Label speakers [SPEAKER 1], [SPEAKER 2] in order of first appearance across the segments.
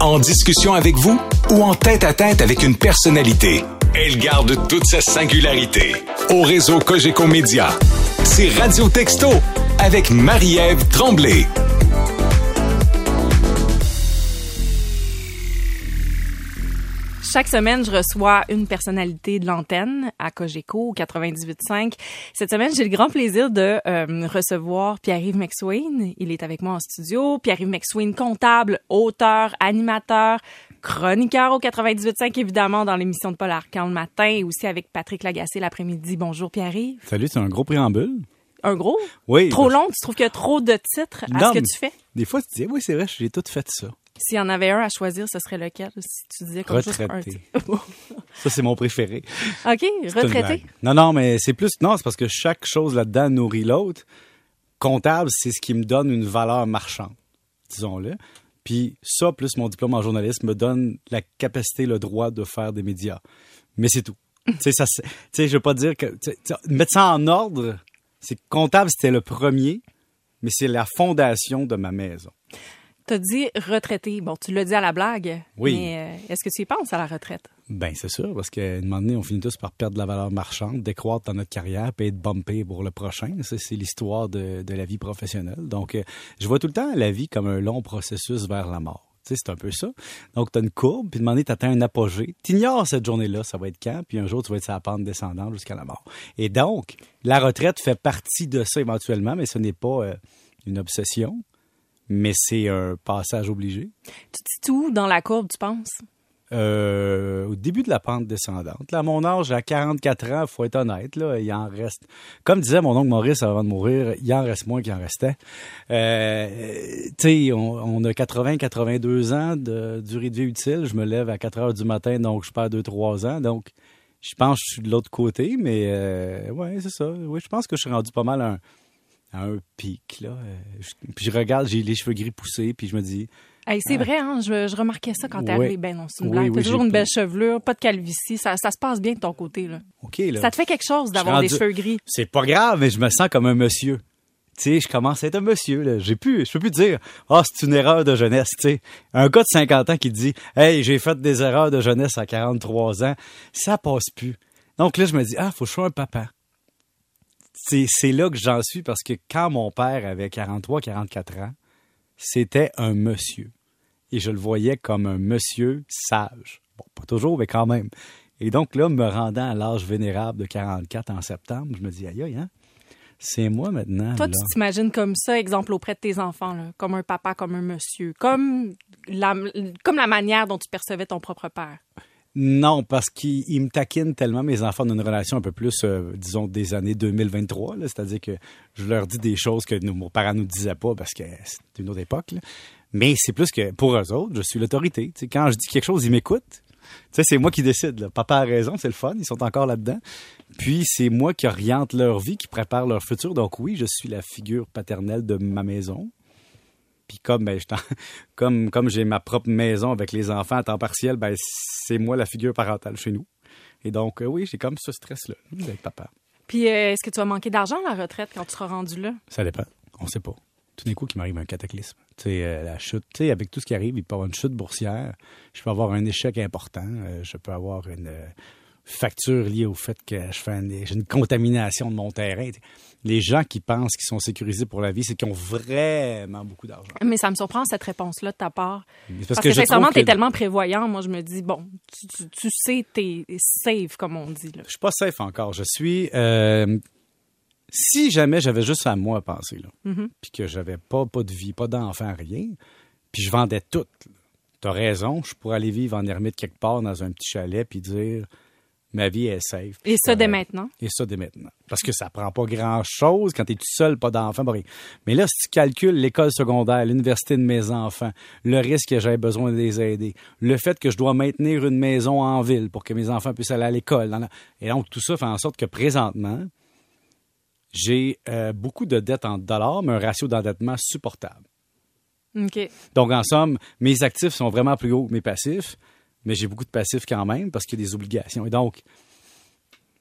[SPEAKER 1] En discussion avec vous ou en tête à tête avec une personnalité, elle garde toute sa singularité. Au réseau Cogeco Média, c'est Radio Texto avec Marie-Ève Tremblay.
[SPEAKER 2] Chaque semaine, je reçois une personnalité de l'antenne à Cogeco au 98.5. Cette semaine, j'ai le grand plaisir de euh, recevoir Pierre-Yves McSwain. Il est avec moi en studio. Pierre-Yves McSwain, comptable, auteur, animateur, chroniqueur au 98.5, évidemment, dans l'émission de Paul Arcan le matin et aussi avec Patrick Lagacé l'après-midi. Bonjour Pierre-Yves.
[SPEAKER 3] Salut, c'est un gros préambule.
[SPEAKER 2] Un gros?
[SPEAKER 3] Oui.
[SPEAKER 2] Trop long? Tu trouves qu'il y a trop de titres à
[SPEAKER 3] Non,
[SPEAKER 2] ce que tu fais?
[SPEAKER 3] Des fois, tu dis, oui, c'est vrai, j'ai tout fait ça.
[SPEAKER 2] S'il y en avait un à choisir, ce serait lequel? Si tu disais comme juste un
[SPEAKER 3] Retraité.
[SPEAKER 2] titre.
[SPEAKER 3] Ça, c'est mon préféré.
[SPEAKER 2] OK, retraité.
[SPEAKER 3] Non, non, mais c'est plus, non, c'est parce que chaque chose là-dedans nourrit l'autre. Comptable, c'est ce qui me donne une valeur marchande, disons-le. Puis ça, plus mon diplôme en journalisme, me donne la capacité, le droit de faire des médias. Mais c'est tout. tu sais, je veux pas dire que, mettre ça en ordre, c'est que comptable, c'était le premier, mais c'est la fondation de ma maison.
[SPEAKER 2] T'as dit retraité. Bon, tu l'as dit à la blague.
[SPEAKER 3] Oui.
[SPEAKER 2] Mais euh, est-ce que tu y penses à la retraite?
[SPEAKER 3] Ben, c'est sûr, parce qu'à un moment donné, on finit tous par perdre de la valeur marchande, décroître dans notre carrière, puis être bumpé pour le prochain. Ça, c'est l'histoire de, de la vie professionnelle. Donc, euh, je vois tout le temps la vie comme un long processus vers la mort. Tu sais, c'est un peu ça. Donc, tu as une courbe, puis de moment donné, tu atteins un apogée. Tu ignores cette journée-là, ça va être quand, puis un jour, tu vas être sur la pente descendante jusqu'à la mort. Et donc, la retraite fait partie de ça éventuellement, mais ce n'est pas euh, une obsession, mais c'est un passage obligé.
[SPEAKER 2] Tu te où dans la courbe, tu penses?
[SPEAKER 3] Euh, au début de la pente descendante. Là, à mon âge, à 44 ans, faut être honnête, là, il en reste. Comme disait mon oncle Maurice avant de mourir, il en reste moins qu'il en restait. Euh, tu sais, on, on a 80, 82 ans de durée de vie utile. Je me lève à 4 heures du matin, donc je perds 2-3 ans. Donc, je pense que je suis de l'autre côté, mais euh, ouais, c'est ça. Oui, je pense que je suis rendu pas mal un, à un pic, là. Euh, je- puis je regarde, j'ai les cheveux gris poussés, puis je me dis,
[SPEAKER 2] Hey, c'est vrai, hein? Je, je remarquais ça quand t'es
[SPEAKER 3] Ouais.
[SPEAKER 2] arrivé. Ben non, c'est une
[SPEAKER 3] Oui,
[SPEAKER 2] blague.
[SPEAKER 3] oui,
[SPEAKER 2] T'as toujours une belle chevelure, pas de calvitie. Ça, ça se passe bien de ton côté, là.
[SPEAKER 3] OK, là.
[SPEAKER 2] Ça te fait quelque chose d'avoir
[SPEAKER 3] rendu-
[SPEAKER 2] des cheveux gris?
[SPEAKER 3] c'est pas grave, mais je me sens comme un monsieur. Tu sais, je commence à être un monsieur, là. J'ai plus, je peux plus dire, ah, c'est une erreur de jeunesse, tu sais. Un gars de 50 ans qui dit, hey, j'ai fait des erreurs de jeunesse à 43 ans, ça passe plus. Donc là, je me dis, ah, faut que je sois un papa. C'est, là que j'en suis parce que quand mon père avait 43, 44 ans, c'était un monsieur. Et je le voyais comme un monsieur sage. Bon, pas toujours, mais quand même. Et donc là, me rendant à l'âge vénérable de 44 en septembre, je me dis, aïe, aïe, hein? C'est moi maintenant.
[SPEAKER 2] Toi,
[SPEAKER 3] là.
[SPEAKER 2] tu t'imagines comme ça, exemple, auprès de tes enfants, là, comme un papa, comme un monsieur, comme la, comme la manière dont tu percevais ton propre père?
[SPEAKER 3] Non, parce qu'ils ils me taquinent tellement, mes enfants, d'une relation un peu plus, euh, disons, des années 2023. là. C'est-à-dire que je leur dis des choses que nos, nos parents nous disaient pas parce que c'est une autre époque. Mais c'est plus que pour eux autres, je suis l'autorité. Quand je dis quelque chose, ils m'écoutent. C'est moi qui décide. Papa a raison, c'est le fun, ils sont encore là-dedans. Puis c'est moi qui oriente leur vie, qui prépare leur futur. Donc oui, je suis la figure paternelle de ma maison. Puis comme ben, je comme comme j'ai ma propre maison avec les enfants à temps partiel, ben c'est moi la figure parentale chez nous. Et donc euh, oui, j'ai comme ce stress là d'être papa.
[SPEAKER 2] Puis, euh, est-ce que tu vas manquer d'argent à la retraite quand tu seras rendu là?
[SPEAKER 3] Ça dépend, on sait pas. Tout d'un coup, qu'il m'arrive un cataclysme. Tu sais, euh, la chute, tu sais, avec tout ce qui arrive, il peut y avoir une chute boursière. Je peux avoir un échec important. je peux avoir une facture liée au fait que je fais une, j'ai une contamination de mon terrain. Les gens qui pensent qu'ils sont sécurisés pour la vie, c'est qu'ils ont vraiment beaucoup d'argent.
[SPEAKER 2] Mais ça me surprend cette réponse-là de ta part. Parce, que,
[SPEAKER 3] je
[SPEAKER 2] sincèrement, t'es
[SPEAKER 3] que-
[SPEAKER 2] tellement prévoyant. Moi, je me dis, bon, tu, tu, tu sais, t'es safe, comme on dit. Là.
[SPEAKER 3] Je suis pas safe encore. Je suis. euh, si jamais j'avais juste à moi à penser, là,
[SPEAKER 2] Mm-hmm.
[SPEAKER 3] puis que j'avais pas, pas de vie, pas d'enfant, rien, puis je vendais tout. là. T'as raison, je pourrais aller vivre en ermite quelque part dans un petit chalet puis dire ma vie est safe.
[SPEAKER 2] Et ça dès
[SPEAKER 3] correct.
[SPEAKER 2] maintenant?
[SPEAKER 3] Et ça dès maintenant. Parce que ça prend pas grand-chose quand tu es tout seul, pas d'enfant, pas rien. Mais là, si tu calcules l'école secondaire, l'université de mes enfants, le risque que j'ai besoin de les aider, le fait que je dois maintenir une maison en ville pour que mes enfants puissent aller à l'école. la- Et donc, tout ça fait en sorte que présentement, j'ai euh, beaucoup de dettes en dollars, mais un ratio d'endettement supportable.
[SPEAKER 2] OK.
[SPEAKER 3] Donc, en somme, mes actifs sont vraiment plus hauts que mes passifs, mais j'ai beaucoup de passifs quand même parce qu'il y a des obligations. Et donc,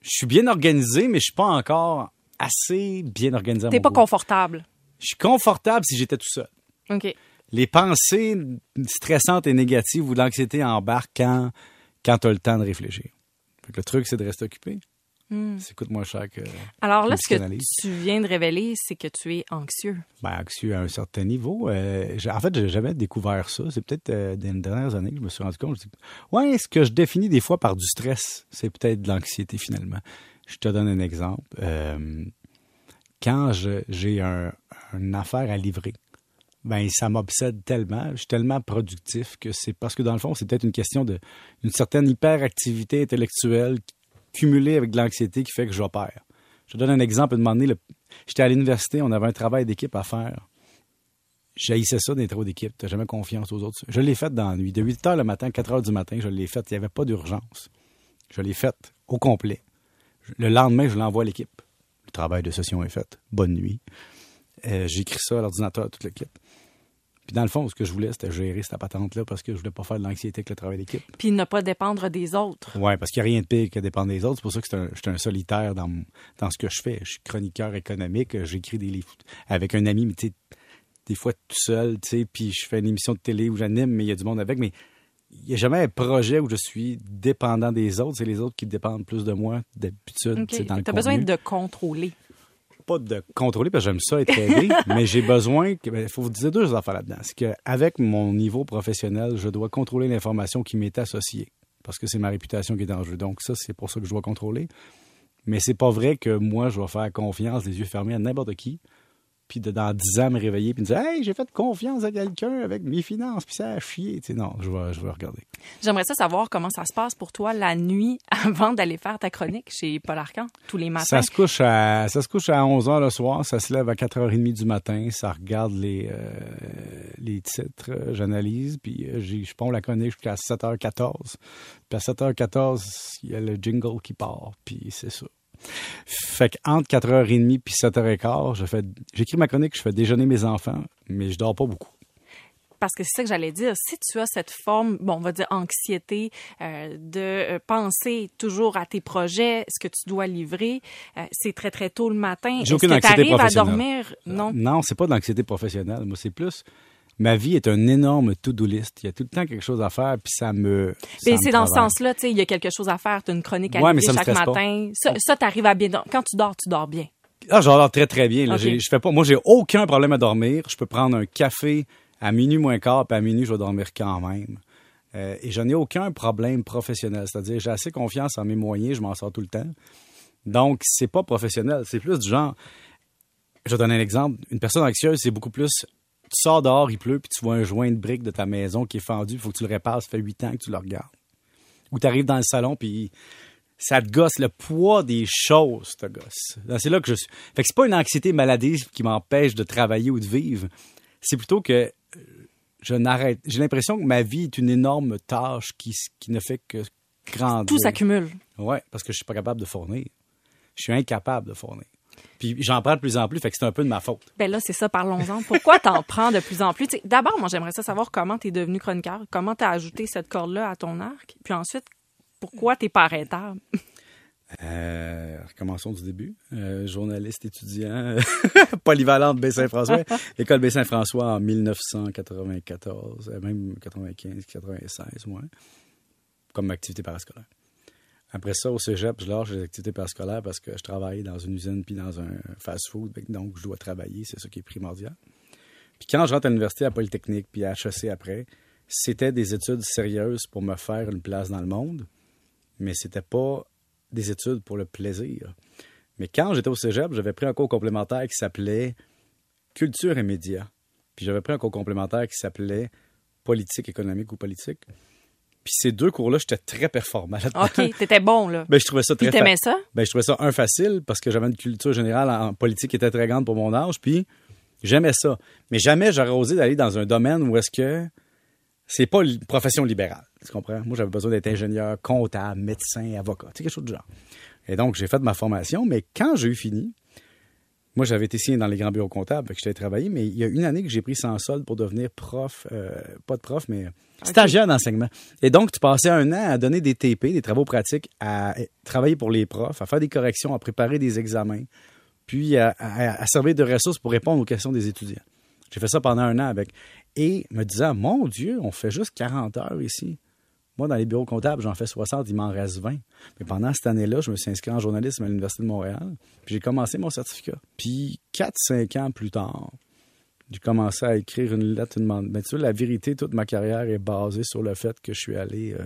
[SPEAKER 3] je suis bien organisé, mais je suis pas encore assez bien organisé.
[SPEAKER 2] T'es pas
[SPEAKER 3] goût.
[SPEAKER 2] confortable.
[SPEAKER 3] Je suis confortable si j'étais tout seul.
[SPEAKER 2] OK.
[SPEAKER 3] les pensées stressantes et négatives ou l'anxiété embarquent quand, quand tu as le temps de réfléchir. Fait que le truc, c'est de rester occupé.
[SPEAKER 2] Hmm.
[SPEAKER 3] Ça coûte moins cher que.
[SPEAKER 2] Alors là, ce que tu viens de révéler, c'est que tu es anxieux.
[SPEAKER 3] Ben, anxieux à un certain niveau. Euh, j'ai- en fait, j'ai jamais découvert ça. C'est peut-être euh, dans les dernières années que je me suis rendu compte. Je dis, ouais, ce que je définis des fois par du stress, c'est peut-être de l'anxiété finalement. Je te donne un exemple. Euh, quand j'ai un, une affaire à livrer, ben ça m'obsède tellement, je suis tellement productif que c'est parce que dans le fond, c'est peut-être une question de une certaine hyperactivité intellectuelle cumulée avec de l'anxiété qui fait que j'opère. Je donne un exemple. À un moment donné, j'étais à l'université, on avait un travail d'équipe à faire. J'haïssais ça d'être trop d'équipe. T'as jamais confiance aux autres. Je l'ai fait dans la nuit. De 8 heures le matin, 4 heures du matin, je l'ai fait. Il n'y avait pas d'urgence. Je l'ai fait au complet. Le lendemain, je l'envoie à l'équipe. Le travail de session est fait. Bonne nuit. Euh, J'écris ça à l'ordinateur à toute l'équipe. Puis dans le fond, ce que je voulais, c'était gérer cette patente-là parce que je voulais pas faire de l'anxiété avec le travail d'équipe.
[SPEAKER 2] Puis ne pas dépendre des autres.
[SPEAKER 3] Oui, parce qu'il n'y a rien de pire que dépendre des autres. C'est pour ça que un- je suis un solitaire dans, dans ce que je fais. Je suis chroniqueur économique. J'écris des livres avec un ami, mais tu sais, des fois tout seul, tu sais, puis je fais une émission de télé où j'anime, mais il y a du monde avec. Mais il n'y a jamais un projet où je suis dépendant des autres. C'est les autres qui dépendent plus de moi d'habitude.
[SPEAKER 2] OK.
[SPEAKER 3] tu
[SPEAKER 2] as besoin de contrôler.
[SPEAKER 3] Pas de contrôler, parce que j'aime ça être aidé, mais j'ai besoin. que- ben, Il faut vous dire deux affaires là-dedans. C'est qu'avec mon niveau professionnel, je dois contrôler l'information qui m'est associée. Parce que c'est ma réputation qui est en jeu. Donc, ça, c'est pour ça que je dois contrôler. Mais c'est pas vrai que moi, je vais faire confiance, les yeux fermés à n'importe qui, puis de, dans 10 ans me réveiller puis me dire Hey, j'ai fait confiance à quelqu'un avec mes finances, puis ça a chier. Tu sais, non, je vais, je vais regarder.
[SPEAKER 2] J'aimerais ça savoir comment ça se passe pour toi la nuit avant d'aller faire ta chronique chez Paul Arcan, tous les matins.
[SPEAKER 3] Ça se couche à ça se couche à 11h le soir, ça se lève à 4h30 du matin, ça regarde les euh, les titres, euh, j'analyse puis euh, je ponds la chronique jusqu'à 7h14. Puis à 7h14, il y a le jingle qui part, puis c'est ça. Fait qu'entre 4h30 puis 7h15, je fais j'écris ma chronique, je fais déjeuner mes enfants, mais je dors pas beaucoup.
[SPEAKER 2] Parce que c'est ça que j'allais dire. Si tu as cette forme, bon, on va dire anxiété, euh, de euh, penser toujours à tes projets, ce que tu dois livrer, euh, c'est très très tôt le matin.
[SPEAKER 3] J'ai
[SPEAKER 2] Est-ce
[SPEAKER 3] aucune
[SPEAKER 2] que
[SPEAKER 3] anxiété
[SPEAKER 2] t'arrives à
[SPEAKER 3] professionnelle.
[SPEAKER 2] dormir? Non.
[SPEAKER 3] Non, c'est pas de l'anxiété professionnelle. Moi, c'est plus. Ma vie est un énorme to-do list. Il y a tout le temps quelque chose à faire, puis ça me. ça
[SPEAKER 2] Mais c'est dans ce sens-là, tu sais, il y a quelque chose à faire, tu as une chronique à
[SPEAKER 3] Ouais, mais ça
[SPEAKER 2] chaque
[SPEAKER 3] pas.
[SPEAKER 2] matin. Ça, ça t'arrives à bien. Quand tu dors, tu dors bien.
[SPEAKER 3] Ah, j'adore très, très bien. là. Je fais pas. Moi, j'ai aucun problème à dormir. Je peux prendre un café à minuit moins quart, puis à minuit, je vais dormir quand même. Euh, et je n'ai aucun problème professionnel. C'est-à-dire, j'ai assez confiance en mes moyens, je m'en sors tout le temps. Donc, c'est pas professionnel. C'est plus du genre. Je vais donner un exemple. Une personne anxieuse, c'est beaucoup plus. Tu sors dehors, il pleut, puis tu vois un joint de briques de ta maison qui est fendu, il faut que tu le répares, ça fait huit ans que tu le regardes. Ou tu arrives dans le salon, puis ça te gosse le poids des choses, te gosse. C'est là que je suis. Fait que c'est pas une anxiété maladive qui m'empêche de travailler ou de vivre. C'est plutôt que euh, je n'arrête. J'ai l'impression que ma vie est une énorme tâche qui ne fait que grandir.
[SPEAKER 2] Tout s'accumule.
[SPEAKER 3] Ouais, parce que je suis pas capable de fournir. Je suis incapable de fournir. Puis j'en prends de plus en plus, fait que c'est un peu de ma faute.
[SPEAKER 2] Ben là, c'est ça, parlons-en. Pourquoi t'en prends de plus en plus? D'abord, moi, j'aimerais ça savoir comment t'es devenu chroniqueur, comment t'as ajouté cette corde-là à ton arc, puis ensuite, pourquoi t'es pas arrêtable?
[SPEAKER 3] Euh, recommençons du début. Euh, journaliste étudiant, polyvalente Baie-Saint-François. École Baie-Saint-François en 1994, euh, même 95, 96, ouais, comme activité parascolaire. Après ça, au cégep, je lâche les activités parascolaires parce que je travaille dans une usine puis dans un fast-food, donc je dois travailler, c'est ça qui est primordial. Puis quand je rentre à l'université à Polytechnique puis à HEC après, c'était des études sérieuses pour me faire une place dans le monde, mais c'était pas des études pour le plaisir. Mais quand j'étais au cégep, j'avais pris un cours complémentaire qui s'appelait Culture et médias. Puis j'avais pris un cours complémentaire qui s'appelait Politique économique ou politique. Puis ces deux cours-là, j'étais très performant.
[SPEAKER 2] OK, t'étais bon, là.
[SPEAKER 3] Ben, je trouvais ça
[SPEAKER 2] Puis
[SPEAKER 3] très fa-
[SPEAKER 2] t'aimais ça?
[SPEAKER 3] ben, je trouvais ça un facile parce que j'avais une culture générale en politique qui était très grande pour mon âge, puis j'aimais ça. Mais jamais j'aurais osé d'aller dans un domaine où est-ce que c'est pas une profession libérale. Tu comprends? Moi, j'avais besoin d'être ingénieur, comptable, médecin, avocat, tu sais, quelque chose du genre. Et donc, j'ai fait ma formation, mais quand j'ai eu fini, moi, j'avais été signé dans les grands bureaux comptables, que j'étais travaillé, mais il y a une année que j'ai pris sans solde pour devenir prof, euh, pas de prof, mais stagiaire d'enseignement. Et donc, tu passais un an à donner des TP, des travaux pratiques, à travailler pour les profs, à faire des corrections, à préparer des examens, puis à, à- à servir de ressources pour répondre aux questions des étudiants. J'ai fait ça pendant un an avec. Et me disant, mon Dieu, on fait juste 40 heures ici. Moi, dans les bureaux comptables, j'en fais 60, il m'en reste 20. Mais pendant cette année-là, je me suis inscrit en journalisme à l'Université de Montréal. Puis j'ai commencé mon certificat. Puis 4-5 ans plus tard, j'ai commencé à écrire une lettre, une demande. Mais tu vois, la vérité, toute ma carrière est basée sur le fait que je suis allé euh,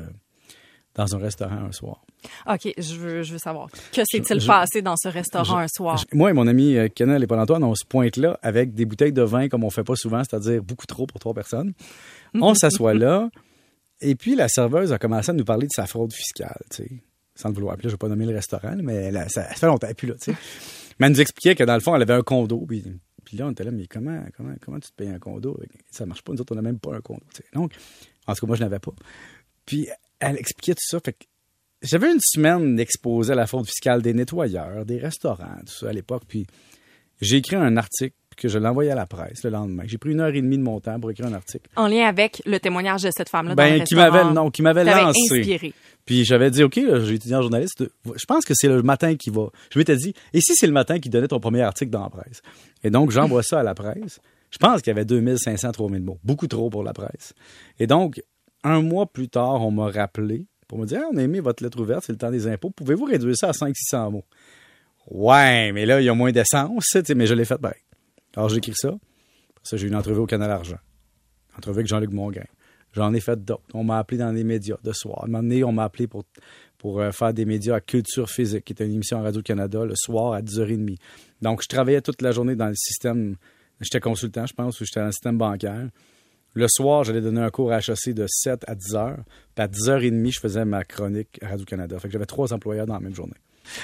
[SPEAKER 3] dans un restaurant un soir.
[SPEAKER 2] OK, je veux, je veux savoir. Que s'est-il passé dans ce restaurant un soir?
[SPEAKER 3] Je- moi et mon ami euh, Kennel et Paul-Antoine, on se pointe là avec des bouteilles de vin comme on fait pas souvent, c'est-à-dire beaucoup trop pour trois personnes. On s'assoit là. Et puis, la serveuse a commencé à nous parler de sa fraude fiscale, tu sais, sans le vouloir. Puis là, je vais pas nommer le restaurant, là, mais elle a- ça, ça fait longtemps, plus là, tu sais. Mais elle nous expliquait que dans le fond, elle avait un condo. Puis, puis là, on était là, mais comment, comment, comment tu te payes un condo? Ça marche pas, nous autres, on n'a même pas un condo, tu sais. Donc, en tout cas, moi, je n'avais pas. Puis, elle expliquait tout ça. Fait que j'avais une semaine d'exposé à la fraude fiscale des nettoyeurs, des restaurants, tout ça à l'époque. Puis, j'ai écrit un article que je l'ai envoyé à la presse le lendemain. J'ai pris une heure et demie de mon temps pour écrire un article.
[SPEAKER 2] En lien avec le témoignage de cette femme-là dans le
[SPEAKER 3] Ben, qui m'avait, non, qui m'avait lancé.
[SPEAKER 2] inspiré.
[SPEAKER 3] Puis j'avais dit, OK, j'ai étudié en journaliste. Je pense que c'est le matin qui va. Je m'étais dit, et si c'est le matin qui donnait ton premier article dans la presse? Et donc, j'envoie ça à la presse. Je pense qu'il y avait 2500, 3000 mots. Beaucoup trop pour la presse. Et donc, un mois plus tard, on m'a rappelé pour me dire, Ah, on a aimé votre lettre ouverte, c'est le temps des impôts. Pouvez-vous réduire ça à 500-600 mots? Ouais, mais là, il y a moins d'essence, mais je l'ai fait pareil. Alors, j'ai écrit ça. Ça, j'ai eu une entrevue au Canal Argent. Entrevue avec Jean-Luc Mongrain. J'en ai fait d'autres. On m'a appelé dans les médias de soir. À un moment donné, on m'a appelé pour, pour euh, faire des médias à Culture Physique, qui était une émission à Radio-Canada, le soir à 10h30. Donc, je travaillais toute la journée dans le système. J'étais consultant, je pense, ou j'étais dans le système bancaire. Le soir, j'allais donner un cours à HEC de 7 à 10 h. Puis à 10h30, je faisais ma chronique à Radio-Canada. Fait que j'avais trois employeurs dans la même journée.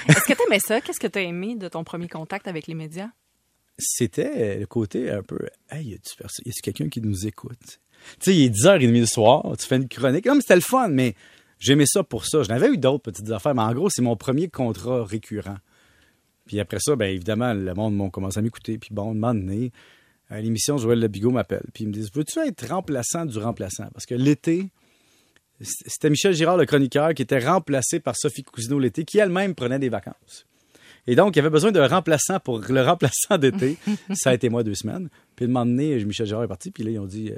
[SPEAKER 2] Est-ce que t'aimais ça? Qu'est-ce que t'as aimé de ton premier contact avec les médias?
[SPEAKER 3] C'était le côté un peu Hey, y a-tu quelqu'un qui nous écoute? Tu sais, il est 10h30 le soir, tu fais une chronique. Non, mais c'était le fun, mais j'aimais ça pour ça. J'en avais eu d'autres petites affaires, mais en gros, c'est mon premier contrat récurrent. Puis après ça, bien évidemment, le monde m'a commencé à m'écouter. Puis bon, un moment donné, à l'émission, Joël Lebigot m'appelle. Puis il me dit Veux-tu être remplaçant du remplaçant? Parce que l'été, c'était Michel Girard, le chroniqueur, qui était remplacé par Sophie Cousineau l'été, qui elle-même prenait des vacances. Et donc, il y avait besoin d'un remplaçant pour le remplaçant d'été. ça a été moi deux semaines. Puis, le moment donné, Michel Girard est parti. Puis là, ils ont dit, euh,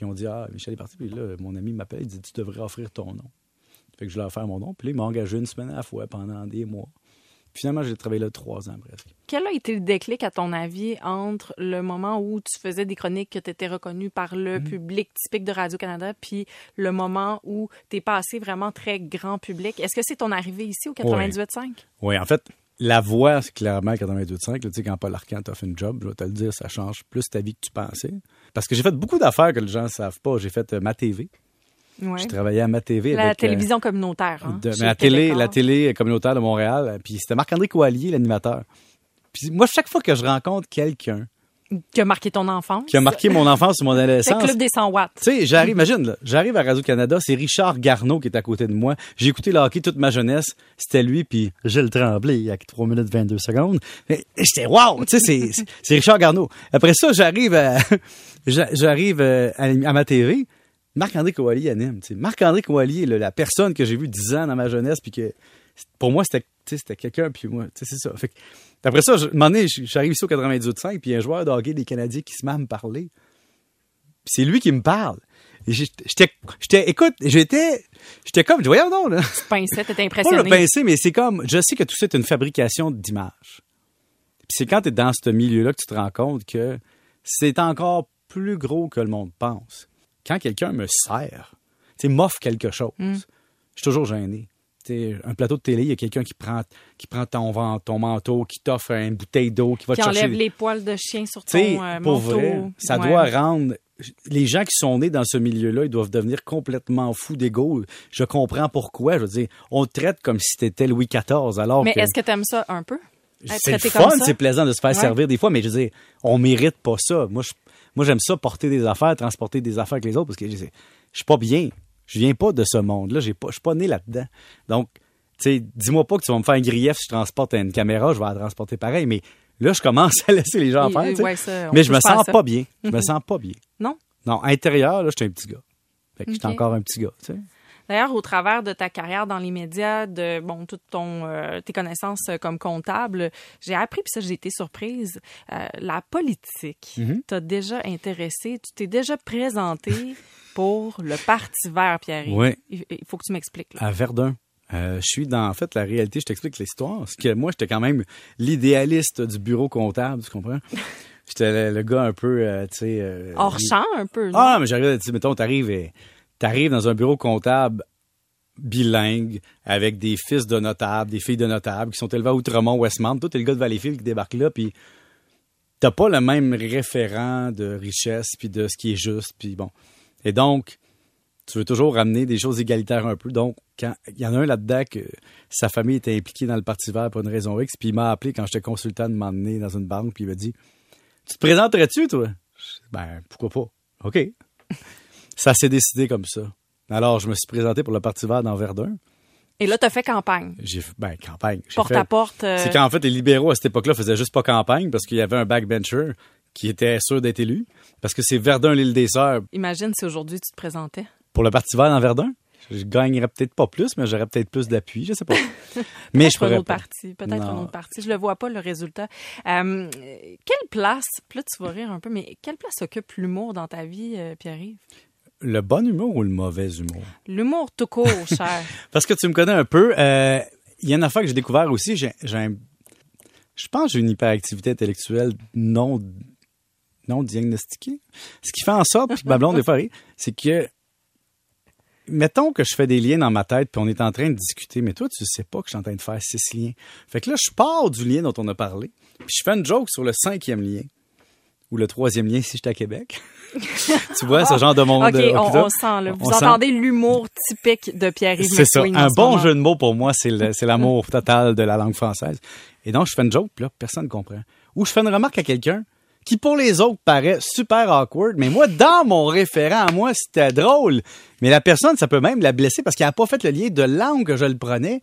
[SPEAKER 3] ils ont dit Ah, Michel est parti. Puis là, mon ami m'appelle. Il dit Tu devrais offrir ton nom. Fait que je leur ai offert mon nom. Puis là, il m'a engagé une semaine à la fois pendant des mois. Puis finalement, j'ai travaillé là trois ans presque.
[SPEAKER 2] Quel a été le déclic, à ton avis, entre le moment où tu faisais des chroniques que tu étais reconnu par le
[SPEAKER 3] Mm.
[SPEAKER 2] public typique de Radio-Canada, puis le moment où tu es passé vraiment très grand public? Est-ce que c'est ton arrivée ici au 98.5?
[SPEAKER 3] Oui, en fait, la voix, c'est clairement 82.5. là, Tu sais, quand Paul Arcand t'a fait une job, je vais te le dire, ça change plus ta vie que tu pensais. Parce que j'ai fait beaucoup d'affaires que les gens ne savent pas. J'ai fait euh, ma TV.
[SPEAKER 2] Ouais.
[SPEAKER 3] J'ai travaillé à ma TV.
[SPEAKER 2] La
[SPEAKER 3] avec, euh,
[SPEAKER 2] télévision communautaire. hein,
[SPEAKER 3] de- mais la télé, la télé communautaire de Montréal. Puis c'était Marc-André Coallier, l'animateur. Puis moi, chaque fois que je rencontre quelqu'un
[SPEAKER 2] Qui a marqué ton enfance.
[SPEAKER 3] qui a marqué mon enfance ou mon
[SPEAKER 2] C'est le
[SPEAKER 3] adolescence,
[SPEAKER 2] club des 100 watts.
[SPEAKER 3] tu sais, j'arrive, imagine, là, j'arrive à Radio-Canada, c'est Richard Garneau qui est à côté de moi. J'ai écouté le hockey toute ma jeunesse. C'était lui, puis Gilles Tremblay, il y a 3 minutes 22 secondes. Et J'étais wow! Tu sais, c'est- c'est- c'est Richard Garneau. Après ça, j'arrive à, j'a- j'arrive euh, à, à ma TV. Marc-André Coallier anime. tu sais. Marc-André Coallier, là, la personne que j'ai vue 10 ans dans ma jeunesse, puis que pour moi, c'était c'était quelqu'un, puis moi, tu sais, c'est ça. Fait que, après ça, je- un j'arrive ici au 98.5, puis il y a un joueur de hockey des Canadiens qui se met à me parler. C'est lui qui me parle. J'étais, j'étais, écoute, j'étais, j'étais comme, voyons donc, là.
[SPEAKER 2] Tu pinçais, t'étais
[SPEAKER 3] Pas
[SPEAKER 2] impressionné.
[SPEAKER 3] le pincer, mais c'est comme, je sais que tout ça est une fabrication d'images. Puis c'est quand tu es dans ce milieu-là que tu te rends compte que c'est encore plus gros que le monde pense. Quand quelqu'un me sert, tu sais, m'offre quelque chose,
[SPEAKER 2] Mm.
[SPEAKER 3] je suis toujours gêné. Un plateau de télé, il y a quelqu'un qui prend, qui prend ton, vent- ton manteau, qui t'offre une bouteille d'eau, qui va
[SPEAKER 2] Qui
[SPEAKER 3] te chercher.
[SPEAKER 2] enlève les poils de chien sur ton euh,
[SPEAKER 3] pour
[SPEAKER 2] manteau.
[SPEAKER 3] vrai, ça
[SPEAKER 2] Ouais.
[SPEAKER 3] doit rendre. Les gens qui sont nés dans ce milieu-là, ils doivent devenir complètement fous d'ego. Je comprends pourquoi. Je veux dire, on te traite comme si t'étais Louis XIV, alors
[SPEAKER 2] Mais
[SPEAKER 3] que
[SPEAKER 2] est-ce que t'aimes ça un peu?
[SPEAKER 3] C'est fun, c'est plaisant de se faire
[SPEAKER 2] Ouais.
[SPEAKER 3] servir des fois, mais je veux dire, on mérite pas ça. Moi, je, moi, j'aime ça porter des affaires, transporter des affaires avec les autres, parce que je je suis pas bien. Je viens pas de ce monde-là. Je suis pas né là-dedans. Donc, dis-moi pas que tu vas me faire un grief si je transporte une caméra, je vais la transporter pareil, mais là, je commence à laisser les gens faire.
[SPEAKER 2] ouais, ça,
[SPEAKER 3] mais je me sens pas bien. Je me sens pas bien.
[SPEAKER 2] Non?
[SPEAKER 3] Non, intérieur, là, je suis un petit gars. Fait que je suis encore un petit gars, tu sais.
[SPEAKER 2] D'ailleurs, au travers de ta carrière dans les médias, de bon, toutes ton euh, tes connaissances euh, comme comptable, j'ai appris puis ça j'ai été surprise. euh, la politique
[SPEAKER 3] Mhm.
[SPEAKER 2] t'a déjà intéressé, tu t'es déjà présenté pour le Parti Vert, Pierre.
[SPEAKER 3] Oui.
[SPEAKER 2] Il, faut que tu m'expliques.
[SPEAKER 3] À Verdun. Euh, je suis dans, en fait, la réalité, je t'explique l'histoire. C'est que moi, j'étais quand même l'idéaliste du bureau comptable, tu comprends? J'étais le, le gars un peu, euh, tu sais... euh,
[SPEAKER 2] Hors champ un peu. non?
[SPEAKER 3] Ah, mais j'arrive, tu mettons, t'arrives, et- t'arrives dans un bureau comptable bilingue avec des fils de notables, des filles de notables qui sont élevés à Outremont, Westmount. Toi, t'es le gars de Valleyfield qui débarque là, puis t'as pas le même référent de richesse puis de ce qui est juste, puis bon. Et donc, tu veux toujours ramener des choses égalitaires un peu. Donc, quand il y en a un là-dedans que sa famille était impliquée dans le Parti vert pour une raison X, puis il m'a appelé quand j'étais consultant de m'emmener dans une banque, puis il m'a dit Tu te présenterais-tu, toi Je dis, Ben, pourquoi pas OK. ça s'est décidé comme ça. Alors, je me suis présenté pour le Parti vert dans Verdun.
[SPEAKER 2] Et là, t'as fait campagne.
[SPEAKER 3] J'ai fait, ben, campagne.
[SPEAKER 2] Porte
[SPEAKER 3] fait-
[SPEAKER 2] à porte. euh,
[SPEAKER 3] C'est qu'en fait, les libéraux à cette époque-là faisaient juste pas campagne parce qu'il y avait un backbencher qui était sûr d'être élu. Parce que c'est Verdun, l'île des Sœurs.
[SPEAKER 2] Imagine si aujourd'hui tu te présentais.
[SPEAKER 3] Pour le Parti vert dans Verdun, je gagnerais peut-être pas plus, mais j'aurais peut-être plus d'appui, je sais pas. mais je
[SPEAKER 2] Peut-être un autre
[SPEAKER 3] pas.
[SPEAKER 2] parti. Peut-être un autre parti. Je le vois pas, le résultat. Euh, quelle place, là tu vas rire un peu, mais quelle place occupe l'humour dans ta vie, euh, Pierre-Yves?
[SPEAKER 3] Le bon humour ou le mauvais humour?
[SPEAKER 2] L'humour tout court, cher.
[SPEAKER 3] Parce que tu me connais un peu, euh, il y a une affaire que j'ai découvert aussi. J'ai, j'ai un- je pense que j'ai une hyperactivité intellectuelle non, non diagnostiquée. Ce qui fait en sorte, puis ma blonde, rit, c'est que, mettons que je fais des liens dans ma tête, puis on est en train de discuter, mais toi, tu sais pas que je suis en train de faire six liens. Fait que là, je pars du lien dont on a parlé, puis je fais une joke sur le cinquième lien. Ou le troisième lien si j'étais à Québec. tu vois, ce genre de monde.
[SPEAKER 2] OK,
[SPEAKER 3] euh,
[SPEAKER 2] on, sent, là. Vous
[SPEAKER 3] On sent-
[SPEAKER 2] entendez l'humour typique de Pierre-Yves
[SPEAKER 3] C'est ça. Un bon
[SPEAKER 2] moment.
[SPEAKER 3] jeu de mots pour moi, c'est l'amour total de la langue française. Et donc, je fais une joke, puis là, personne ne comprend. Ou je fais une remarque à quelqu'un qui, pour les autres, paraît super awkward, mais moi, dans mon référent, à moi, c'était drôle. Mais la personne, ça peut même la blesser parce qu'elle n'a pas fait le lien de langue que je le prenais.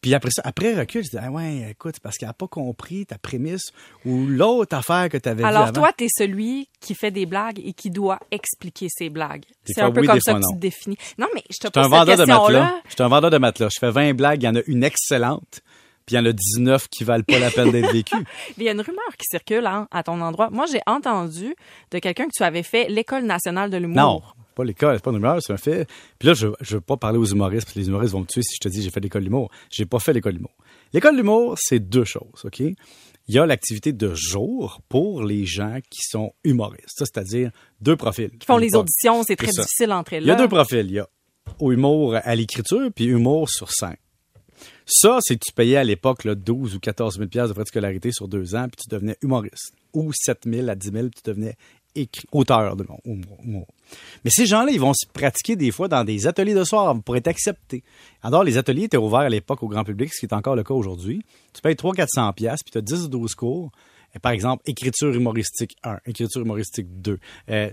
[SPEAKER 3] Puis après ça, après recul, je dis, ah ouais, écoute, parce qu'elle n'a pas compris ta prémisse ou l'autre affaire que tu avais
[SPEAKER 2] Alors
[SPEAKER 3] avant.
[SPEAKER 2] toi, t'es celui qui fait des blagues et qui doit expliquer ses blagues. C'est un peu
[SPEAKER 3] oui,
[SPEAKER 2] comme ça que tu te définis. Non, mais je te pose cette question-là.
[SPEAKER 3] Je suis un vendeur de matelas. Je fais 20 blagues, il y en a une excellente, puis il y en a 19 qui valent pas la peine d'être vécues.
[SPEAKER 2] Il y a une rumeur qui circule hein, à ton endroit. Moi, j'ai entendu de quelqu'un que tu avais fait l'École nationale de l'humour.
[SPEAKER 3] Non, pas l'école, c'est pas une rumeur, c'est un fait. Puis là, je je veux pas parler aux humoristes, parce que les humoristes vont me tuer si je te dis j'ai fait l'école d'humour. J'ai pas fait l'école d'humour. L'école d'humour, c'est deux choses, OK? Il y a l'activité de jour pour les gens qui sont humoristes. Ça, c'est-à-dire deux profils.
[SPEAKER 2] Qui font les auditions, c'est très difficile d'entrer là.
[SPEAKER 3] Il y a deux profils. Il y a au humour à l'écriture, puis humour sur scène. Ça, c'est que tu payais à l'époque là, 12 ou 14 000 piastres de frais de scolarité sur deux ans, puis tu devenais humoriste. Ou 7 000 à 10 000, puis tu devenais auteur de humour. Mais ces gens-là, ils vont se pratiquer des fois dans des ateliers de soir pour être acceptés. Alors, les ateliers étaient ouverts à l'époque au grand public, ce qui est encore le cas aujourd'hui. Tu payes 300-400 piastres, puis tu as 10 ou 12 cours. Par exemple, écriture humoristique 1, écriture humoristique 2, euh, euh,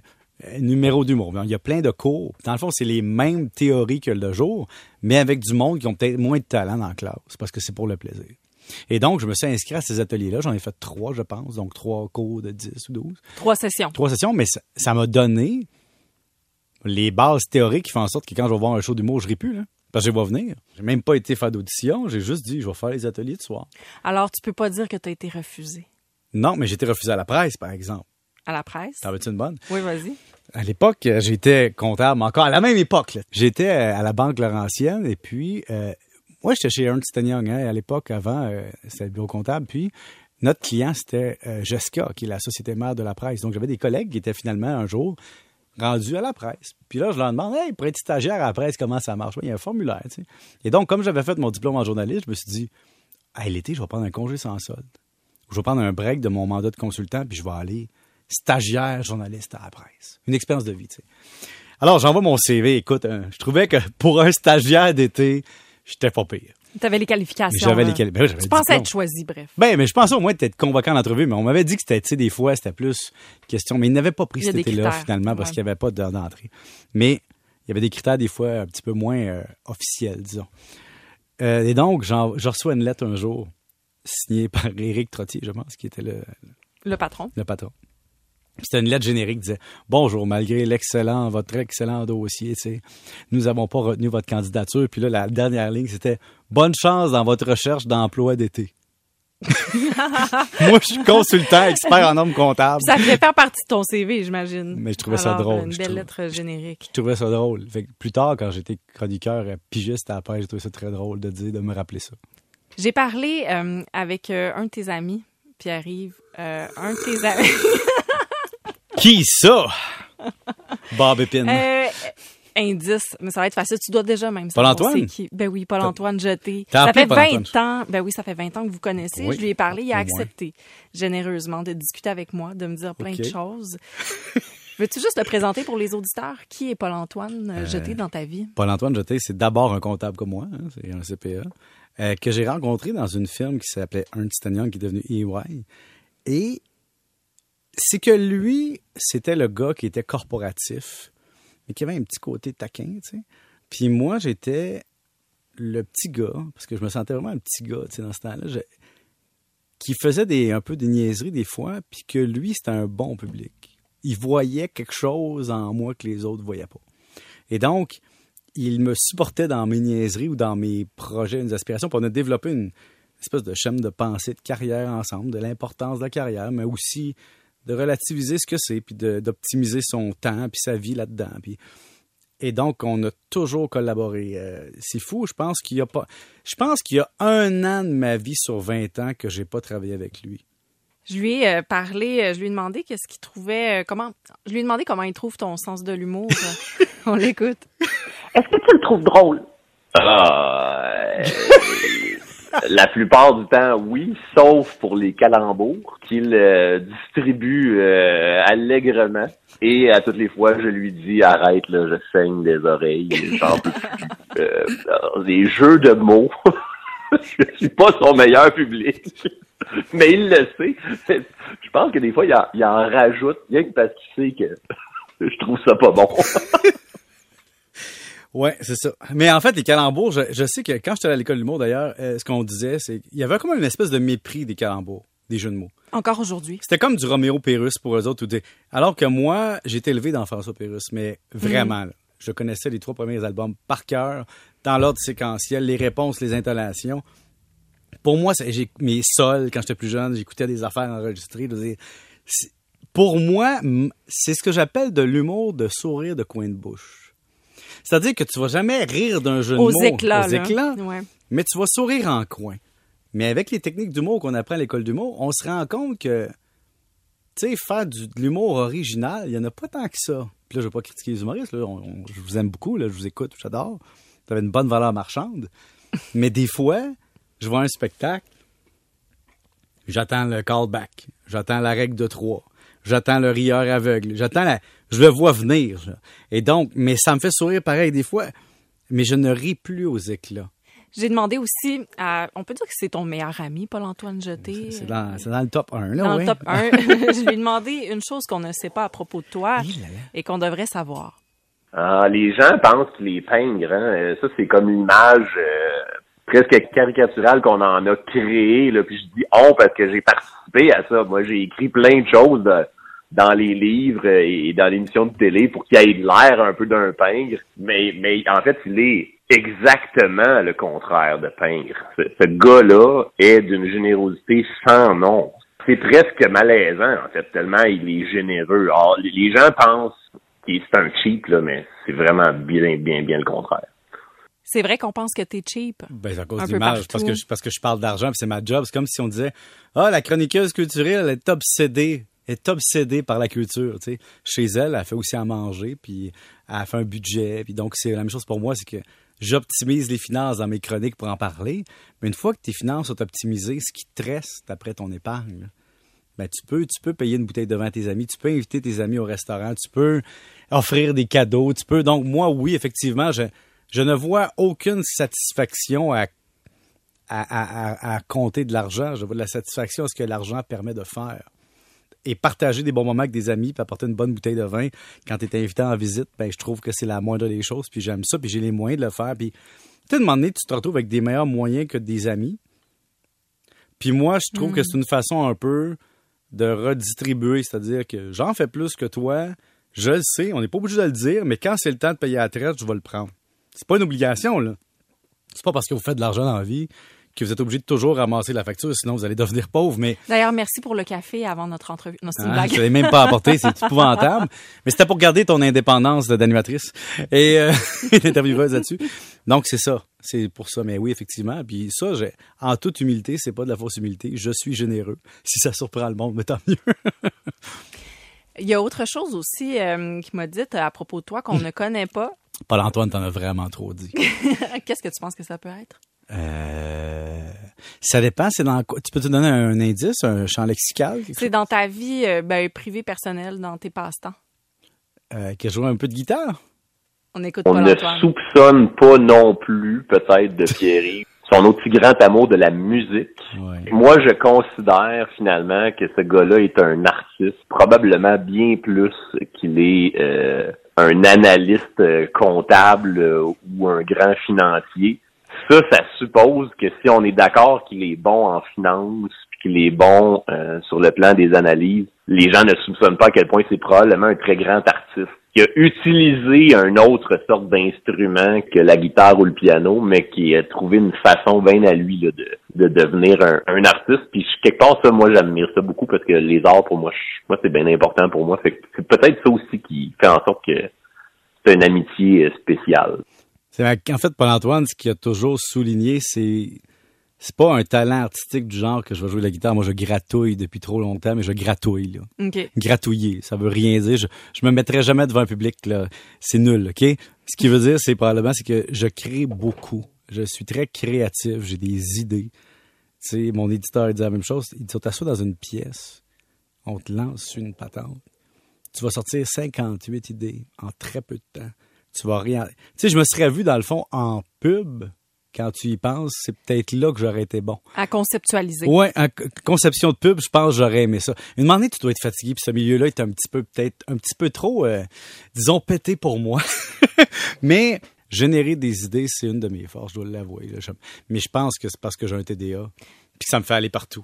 [SPEAKER 3] numéro d'humour. Il y a plein de cours. Dans le fond, c'est les mêmes théories que le jour, mais avec du monde qui ont peut-être moins de talent dans la classe, parce que c'est pour le plaisir. Et donc, je me suis inscrit à ces ateliers-là. J'en ai fait trois, je pense, donc trois cours de 10 ou 12
[SPEAKER 2] Trois sessions.
[SPEAKER 3] trois sessions, mais ça- m'a donné les bases théoriques qui font en sorte que quand je vais voir un show d'humour, je ris plus, là. Parce que je vais venir. J'ai même pas été faire d'audition, j'ai juste dit, je vais faire les ateliers de soir.
[SPEAKER 2] Alors, tu peux pas dire que tu as été refusé?
[SPEAKER 3] Non, mais j'ai été refusé à la presse, par exemple.
[SPEAKER 2] à la presse?
[SPEAKER 3] T'en veux-tu une bonne?
[SPEAKER 2] Oui, vas-y.
[SPEAKER 3] À l'époque, euh, j'étais comptable, encore à la même époque. J'étais euh, à la Banque Laurentienne et puis, euh, moi, j'étais chez Ernst Young hein, à l'époque, avant, c'était le bureau comptable. Puis, notre client, c'était Jessica, qui est la société mère de la presse. Donc, j'avais des collègues qui étaient finalement un jour rendus à la presse. Puis là, je leur demande, hey, pour être stagiaire à la presse, comment ça marche? Il y a un formulaire, tu sais. Et donc, comme j'avais fait mon diplôme en journaliste, je me suis dit, hey, l'été, je vais prendre un congé sans solde. Je vais prendre un break de mon mandat de consultant, puis je vais aller stagiaire journaliste à la presse. Une expérience de vie, tu sais. Alors, j'envoie mon CV. Écoute, hein, je trouvais que pour un stagiaire d'été, j'étais pas pire.
[SPEAKER 2] Tu avais les qualifications.
[SPEAKER 3] J'avais les quali- ben
[SPEAKER 2] Tu pensais être choisi, bref.
[SPEAKER 3] Ben, mais je pensais au moins d'être convoqué en entrevue, mais on m'avait dit que c'était, tu sais, des fois, c'était plus question. Mais ils n'avaient pas pris cet été-là, finalement, parce
[SPEAKER 2] ouais.
[SPEAKER 3] qu'il n'y avait pas d'entrée. Mais il y avait des critères, des fois, un petit peu moins euh, officiels, disons. Euh, et donc, j'en- je reçois une lettre un jour, signée par Éric Trottier, je pense, qui était le,
[SPEAKER 2] Le patron.
[SPEAKER 3] le patron. C'était une lettre générique qui disait Bonjour, malgré l'excellent, votre excellent dossier, nous n'avons pas retenu votre candidature. Puis là, la dernière ligne, c'était Bonne chance dans votre recherche d'emploi d'été. Moi, je suis consultant, expert en normes comptables.
[SPEAKER 2] Ça devait faire partie de ton CV, j'imagine.
[SPEAKER 3] Mais je trouvais ça drôle.
[SPEAKER 2] Une
[SPEAKER 3] Je
[SPEAKER 2] belle lettre générique.
[SPEAKER 3] Je trouvais ça drôle. Fait que plus tard, quand j'étais chroniqueur euh, pigiste à la pêche, j'ai trouvé ça très drôle de dire, de me rappeler ça.
[SPEAKER 2] J'ai parlé euh, avec euh, un de tes amis, Pierre-Yves. euh, un de tes amis.
[SPEAKER 3] Qui ça? Bob Épine.
[SPEAKER 2] Euh, indice, mais ça va être facile. Tu dois déjà même
[SPEAKER 3] Paul
[SPEAKER 2] savoir
[SPEAKER 3] Antoine?
[SPEAKER 2] c'est qui. Ben oui, Paul-Antoine Jeté.
[SPEAKER 3] T'as
[SPEAKER 2] Ça fait
[SPEAKER 3] Paul
[SPEAKER 2] 20
[SPEAKER 3] Antoine?
[SPEAKER 2] ans. Ben oui, ça fait 20 ans que vous connaissez.
[SPEAKER 3] Oui,
[SPEAKER 2] Je lui ai parlé, il a
[SPEAKER 3] au
[SPEAKER 2] accepté généreusement de discuter avec moi, de me dire plein
[SPEAKER 3] Ok.
[SPEAKER 2] de choses. Veux-tu juste le présenter pour les auditeurs? Qui est Paul-Antoine euh, Jeté dans ta vie?
[SPEAKER 3] Paul-Antoine Jeté, c'est d'abord un comptable comme moi, hein, c'est un CPA, euh, que j'ai rencontré dans une firme qui s'appelait Ernst Young, qui est devenu EY. Et c'est que lui, c'était le gars qui était corporatif, mais qui avait un petit côté taquin, tu sais. Puis moi, j'étais le petit gars, parce que je me sentais vraiment un petit gars, tu sais, dans ce temps-là, qui faisait des, un peu des niaiseries des fois, puis que lui, c'était un bon public. Il voyait quelque chose en moi que les autres voyaient pas. Et donc, il me supportait dans mes niaiseries ou dans mes projets, mes aspirations. Puis on a développé une espèce de chaîne de pensée de carrière ensemble, de l'importance de la carrière, mais aussi de relativiser ce que c'est, puis de- d'optimiser son temps, puis sa vie là-dedans. Puis... Et donc, on a toujours collaboré. Euh, c'est fou, je pense qu'il y a pas... Je pense qu'il y a un an de ma vie sur 20 ans que j'ai pas travaillé avec lui.
[SPEAKER 2] Je lui ai euh, parlé, euh, je lui ai demandé qu'est-ce qu'il trouvait, comment, je lui ai demandé comment il trouve ton sens de l'humour. On l'écoute.
[SPEAKER 4] Est-ce que tu le trouves drôle?
[SPEAKER 5] Ah, euh, la plupart du temps, oui, sauf pour les calembours qu'il euh, distribue euh, allègrement. Et à toutes les fois, je lui dis arrête là, je saigne des oreilles, j'en peux plus. Euh, des jeux de mots. je suis pas son meilleur public. Mais il le sait. Je pense que des fois, il en, il en rajoute, bien que parce qu'il sait que je trouve ça pas bon.
[SPEAKER 3] Ouais, c'est ça. Mais en fait, les calembours, je, je sais que quand j'étais à l'école de l'humour, d'ailleurs, euh, ce qu'on disait, c'est qu'il y avait comme une espèce de mépris des calembours, des jeux de mots.
[SPEAKER 2] Encore aujourd'hui.
[SPEAKER 3] C'était comme du Roméo Pérus pour eux autres. ou des- Alors que moi, j'ai été élevé dans François Pérus, mais vraiment, là, je connaissais les trois premiers albums par cœur, dans l'ordre séquentiel, les réponses, les intonations. Pour moi, j'ai mes sols, quand j'étais plus jeune, j'écoutais des affaires enregistrées. Pour moi, c'est ce que j'appelle de l'humour de sourire de coin de bouche. C'est-à-dire que tu vas jamais rire d'un jeu de
[SPEAKER 2] Aux
[SPEAKER 3] mots
[SPEAKER 2] éclats,
[SPEAKER 3] aux
[SPEAKER 2] là.
[SPEAKER 3] éclats,
[SPEAKER 2] Ouais.
[SPEAKER 3] mais tu vas sourire en coin. Mais avec les techniques d'humour qu'on apprend à l'école d'humour, on se rend compte que, tu sais, faire du, de l'humour original, il n'y en a pas tant que ça. Puis là, je ne veux pas critiquer les humoristes, là. On- on- je vous aime beaucoup, là, je vous écoute, j'adore. Vous avez une bonne valeur marchande. Mais des fois, je vois un spectacle, j'attends le callback, j'attends la règle de trois, j'attends le rieur aveugle, j'attends la... Je le vois venir. là. Et donc, mais ça me fait sourire pareil des fois, mais je ne ris plus aux éclats.
[SPEAKER 2] J'ai demandé aussi, à, on peut dire que c'est ton meilleur ami, Paul-Antoine Jeté?
[SPEAKER 3] C'est dans, c'est dans le top 1, là,
[SPEAKER 2] Dans
[SPEAKER 3] oui.
[SPEAKER 2] le top 1, je lui ai demandé une chose qu'on ne sait pas à propos de toi et qu'on devrait savoir.
[SPEAKER 5] Ah, les gens pensent que les peingres, hein, ça c'est comme une image euh, presque caricaturale qu'on en a créée. Là, puis je dis on parce que j'ai participé à ça. Moi, j'ai écrit plein de choses dans les livres et dans l'émission de télé pour qu'il ait l'air un peu d'un pingre. Mais, mais en fait, il est exactement le contraire de pingre. Ce, ce gars-là est d'une générosité sans nom. C'est presque malaisant, en fait, tellement il est généreux. Alors, les- les gens pensent et c'est un cheap, là, mais c'est vraiment bien, bien, bien le contraire.
[SPEAKER 2] C'est vrai qu'on pense que t'es cheap.
[SPEAKER 3] Ben, c'est à cause
[SPEAKER 2] partout.
[SPEAKER 3] parce que, je, parce que je parle d'argent, c'est ma job. C'est comme si on disait, ah, la chroniqueuse culturelle, elle est obsédée, elle est obsédée par la culture. Chez elle, elle fait aussi à manger, puis elle fait un budget, puis donc c'est la même chose pour moi, c'est que j'optimise les finances dans mes chroniques pour en parler, mais une fois que tes finances sont optimisées, ce qui te reste après ton épargne, ben, tu peux, tu peux payer une bouteille de vin à tes amis, tu peux inviter tes amis au restaurant, tu peux offrir des cadeaux, tu peux. Donc, moi, oui, effectivement, je, je ne vois aucune satisfaction à, à, à- à- à compter de l'argent. Je vois de la satisfaction à ce que l'argent permet de faire. Et partager des bons moments avec des amis, puis apporter une bonne bouteille de vin quand tu es invité en visite, ben, je trouve que c'est la moindre des choses, puis j'aime ça, puis j'ai les moyens de le faire. Puis, tu un moment donné, tu te retrouves avec des meilleurs moyens que des amis. Puis moi, je trouve que c'est une façon un peu de redistribuer, c'est-à-dire que j'en fais plus que toi, je le sais, on n'est pas obligé de le dire, mais quand c'est le temps de payer la traite, je vais le prendre. C'est pas une obligation, là. C'est pas parce que vous faites de l'argent dans la vie que vous êtes obligé de toujours ramasser la facture, sinon vous allez devenir pauvre. Mais
[SPEAKER 2] D'ailleurs, merci pour le café avant notre entrevue. Non, c'est une
[SPEAKER 3] hein,
[SPEAKER 2] blague.
[SPEAKER 3] je l'ai même pas apporté, c'est épouvantable. Mais c'était pour garder ton indépendance d'animatrice et euh, d'intervieweuse là-dessus. Donc c'est ça, c'est pour ça. Mais oui, effectivement. Puis ça, j'ai, en toute humilité, c'est pas de la fausse humilité. Je suis généreux. Si ça surprend le monde, mais tant mieux.
[SPEAKER 2] Il y a autre chose aussi euh, qui m'a dit à propos de toi qu'on ne connaît pas.
[SPEAKER 3] Paul-Antoine t'en as vraiment trop dit.
[SPEAKER 2] Qu'est-ce que tu penses que ça peut être?
[SPEAKER 3] Euh, ça dépend, c'est dans quoi. Tu peux te donner un indice, un champ lexical?
[SPEAKER 2] C'est dans ta vie euh, ben, privée, personnelle, dans tes passe-temps.
[SPEAKER 3] Euh, qui joue un peu de guitare?
[SPEAKER 2] On écoute
[SPEAKER 5] On
[SPEAKER 2] pas
[SPEAKER 5] ne soupçonne pas non plus, peut-être, de Pierre son aussi grand amour de la musique.
[SPEAKER 3] Ouais.
[SPEAKER 5] Moi, je considère finalement que ce gars-là est un artiste, probablement bien plus qu'il est euh, un analyste euh, comptable euh, ou un grand financier. Ça, ça suppose que si on est d'accord qu'il est bon en finance, qu'il est bon euh, sur le plan des analyses, les gens ne soupçonnent pas à quel point c'est probablement un très grand artiste qui a utilisé un autre sorte d'instrument que la guitare ou le piano, mais qui a trouvé une façon bien à lui là, de, de devenir un, un artiste. Puis quelque part, ça, moi, j'admire ça beaucoup parce que les arts, pour moi, je- moi, c'est bien important pour moi. Fait c'est peut-être ça aussi qui fait en sorte que c'est une amitié spéciale.
[SPEAKER 3] C'est en fait Paul-Antoine, ce qu'il a toujours souligné, c'est c'est pas un talent artistique du genre que je vais jouer de la guitare. Moi, je gratouille depuis trop longtemps, mais je gratouille là.
[SPEAKER 2] OK.
[SPEAKER 3] Gratouiller, ça veut rien dire. Je, je me mettrai jamais devant un public là. C'est nul, ok? Ce qui veut dire, c'est probablement c'est que je crée beaucoup. Je suis très créatif. J'ai des idées. Tu sais, mon éditeur dit la même chose. Il dit, on t'assoit dans une pièce, on te lance une patente. Tu vas sortir 58 idées en très peu de temps. Tu vas rien. Tu sais, je me serais vu dans le fond en pub. Quand tu y penses, c'est peut-être là que j'aurais été bon.
[SPEAKER 2] À conceptualiser.
[SPEAKER 3] Ouais, en conception de pub, je pense que j'aurais aimé ça. Une moment donné, tu dois être fatigué, puis ce milieu-là est un petit peu, peut-être, un petit peu trop, euh, disons, pété pour moi. Mais générer des idées, c'est une de mes forces, je dois l'avouer. Mais je pense que c'est parce que j'ai un TDA, puis ça me fait aller partout.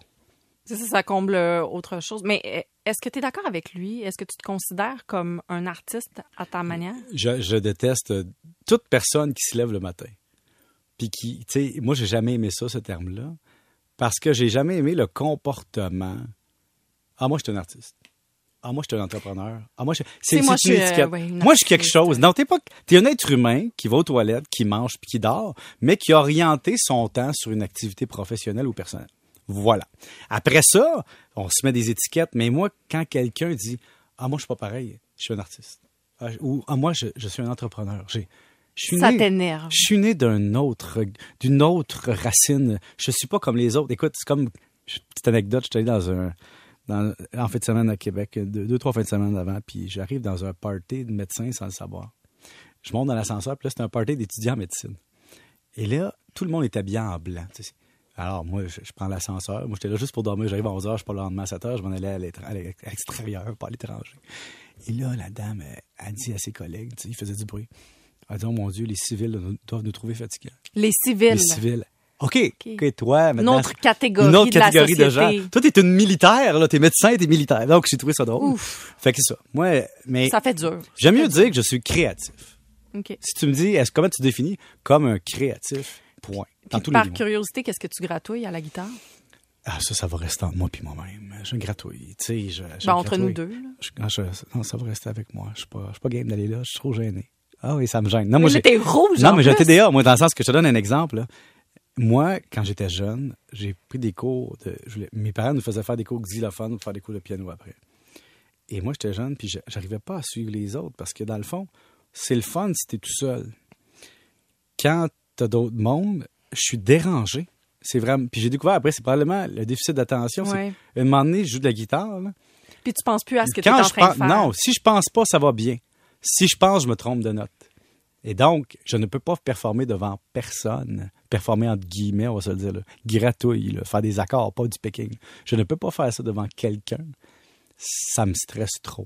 [SPEAKER 2] Ça, ça comble euh, autre chose. Mais euh, est-ce que tu es d'accord avec lui? Est-ce que tu te considères comme un artiste à ta manière?
[SPEAKER 3] Je, je déteste euh, toute personne qui se lève le matin. Puis qui, tu sais, moi, j'ai jamais aimé ça, ce terme-là, parce que j'ai jamais aimé le comportement. Ah, moi, je suis un artiste. Ah, moi, je suis un entrepreneur. Ah, moi, je... c'est
[SPEAKER 2] moi, je
[SPEAKER 3] une
[SPEAKER 2] suis, euh,
[SPEAKER 3] étiquette.
[SPEAKER 2] ouais,
[SPEAKER 3] moi, je suis quelque chose. Non, t'es pas. T'es un être humain qui va aux toilettes, qui mange puis qui dort, mais qui a orienté son temps sur une activité professionnelle ou personnelle. Voilà. Après ça, on se met des étiquettes. Mais moi, quand quelqu'un dit Ah, moi, je suis pas pareil, je suis un artiste. Ah, ou Ah, moi, je, je suis un entrepreneur. J'ai, je suis
[SPEAKER 2] Ça t'énerve.
[SPEAKER 3] je suis né d'un autre, d'une autre racine. Je suis pas comme les autres. Écoute, c'est comme petite anecdote. J'étais allé dans un, dans, en fin de semaine à Québec, deux, deux trois fins de semaine avant, puis j'arrive dans un party de médecins sans le savoir. Je monte dans l'ascenseur, puis là c'est un party d'étudiants en médecine. Et là, tout le monde est habillé en blanc. tu sais. Alors moi, je, je prends l'ascenseur. Moi, j'étais là juste pour dormir. J'arrive à 11h, je pas le lendemain à 7h. Je m'en allais à l'extérieur, pas à l'étranger. Et là, la dame, elle, elle dit à ses collègues, tu sais, il faisait du bruit. Elle dit, oh mon Dieu, les civils doivent nous trouver fatigants.
[SPEAKER 2] Les civils.
[SPEAKER 3] Les civils. OK, OK, toi,
[SPEAKER 2] Une
[SPEAKER 3] maintenant.
[SPEAKER 2] autre catégorie,
[SPEAKER 3] Une autre
[SPEAKER 2] de la
[SPEAKER 3] catégorie de gens. Toi, t'es une militaire, là. T'es médecin, t'es militaire. Donc, j'ai trouvé ça drôle.
[SPEAKER 2] Ouf.
[SPEAKER 3] Fait que c'est ça. Moi, mais
[SPEAKER 2] Ça fait dur.
[SPEAKER 3] j'aime mieux dire que je suis créatif.
[SPEAKER 2] OK.
[SPEAKER 3] Si tu me dis, est-ce comment tu définis comme un créatif, point. Dans tous les
[SPEAKER 2] par curiosité, qu'est-ce que tu gratouilles à la guitare?
[SPEAKER 3] Ah, ça, ça va rester entre moi puis moi-même. Je gratouille. Tu sais, je, je
[SPEAKER 2] Ben, entre nous deux. là.
[SPEAKER 3] Je- ah, je- non, ça va rester avec moi. Je suis pas, je suis pas game d'aller là. Je suis trop gêné. Ah oui, ça me gêne. Non, moi,
[SPEAKER 2] Mais t'es rouge,
[SPEAKER 3] non, mais
[SPEAKER 2] plus.
[SPEAKER 3] TDA, moi, dans le sens que je te donne un exemple. là. Moi, quand j'étais jeune, j'ai pris des cours de. je voulais- mes parents nous faisaient faire des cours de xylophone pour faire des cours de piano après. Et moi, j'étais jeune, puis j'arrivais pas à suivre les autres parce que dans le fond, c'est le fun si t'es tout seul. Quand t'as d'autres mondes, je suis dérangé. C'est vraiment. Puis j'ai découvert après, c'est probablement le déficit d'attention.
[SPEAKER 2] Ouais.
[SPEAKER 3] Un moment donné, je joue de la guitare. Là.
[SPEAKER 2] Puis tu penses plus à ce que tu es en train
[SPEAKER 3] pense,
[SPEAKER 2] de faire.
[SPEAKER 3] non, si je pense pas, ça va bien. Si je pense, je me trompe de note. Et donc, je ne peux pas performer devant personne. Performer entre guillemets, on va se le dire, là. gratouille, faire des accords, pas du picking. Je ne peux pas faire ça devant quelqu'un. Ça me stresse trop.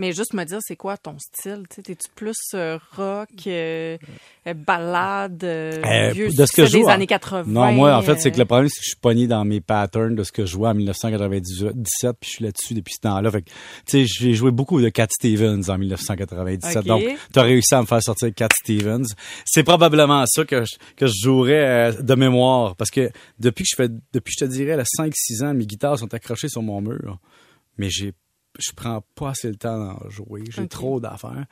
[SPEAKER 2] Mais juste me dire, c'est quoi ton style? T'es-tu plus euh, rock, euh, euh, ballade, euh,
[SPEAKER 3] Euh,
[SPEAKER 2] vieux
[SPEAKER 3] de ce que je joue,
[SPEAKER 2] des années 80?
[SPEAKER 3] Non, moi, en fait, c'est que le problème, c'est que je suis pogné dans mes patterns de ce que je jouais en 1997, puis je suis là-dessus depuis ce temps-là. Fait tu sais, j'ai joué beaucoup de Cat Stevens en 1997.
[SPEAKER 2] Ok.
[SPEAKER 3] Donc, tu as réussi à me faire sortir Cat Stevens. C'est probablement ça que je, que je jouerais de mémoire. Parce que depuis que je fais, depuis, je te dirais, là, 5-6 ans, mes guitares sont accrochées sur mon mur. Mais j'ai, je prends pas assez le temps d'en jouer. J'ai trop d'affaires.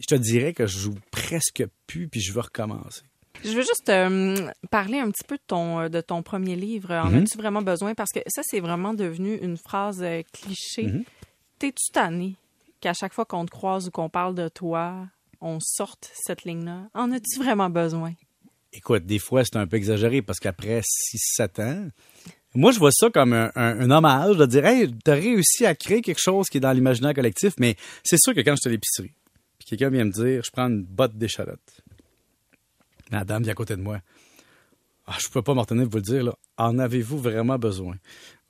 [SPEAKER 3] Je te dirais que je joue presque plus, puis je veux recommencer.
[SPEAKER 2] Je veux juste euh, parler un petit peu de ton, euh, de ton premier livre. En
[SPEAKER 3] Mhm.
[SPEAKER 2] as-tu vraiment besoin? Parce que ça, c'est vraiment devenu une phrase euh, cliché.
[SPEAKER 3] Mhm.
[SPEAKER 2] T'es-tu tanné qu'à chaque fois qu'on te croise ou qu'on parle de toi, on sorte cette ligne-là? En as-tu vraiment besoin?
[SPEAKER 3] Écoute, des fois, c'est un peu exagéré parce qu'après 6-7 ans, moi, je vois ça comme un, hommage de dire, hey, t'as réussi à créer quelque chose qui est dans l'imaginaire collectif, mais c'est sûr que quand j'étais à l'épicerie, puis quelqu'un vient me dire, je prends une botte d'échalote. La dame vient à côté de moi. Ah, je peux pas m'en retenir de vous le dire, là. En avez-vous vraiment besoin?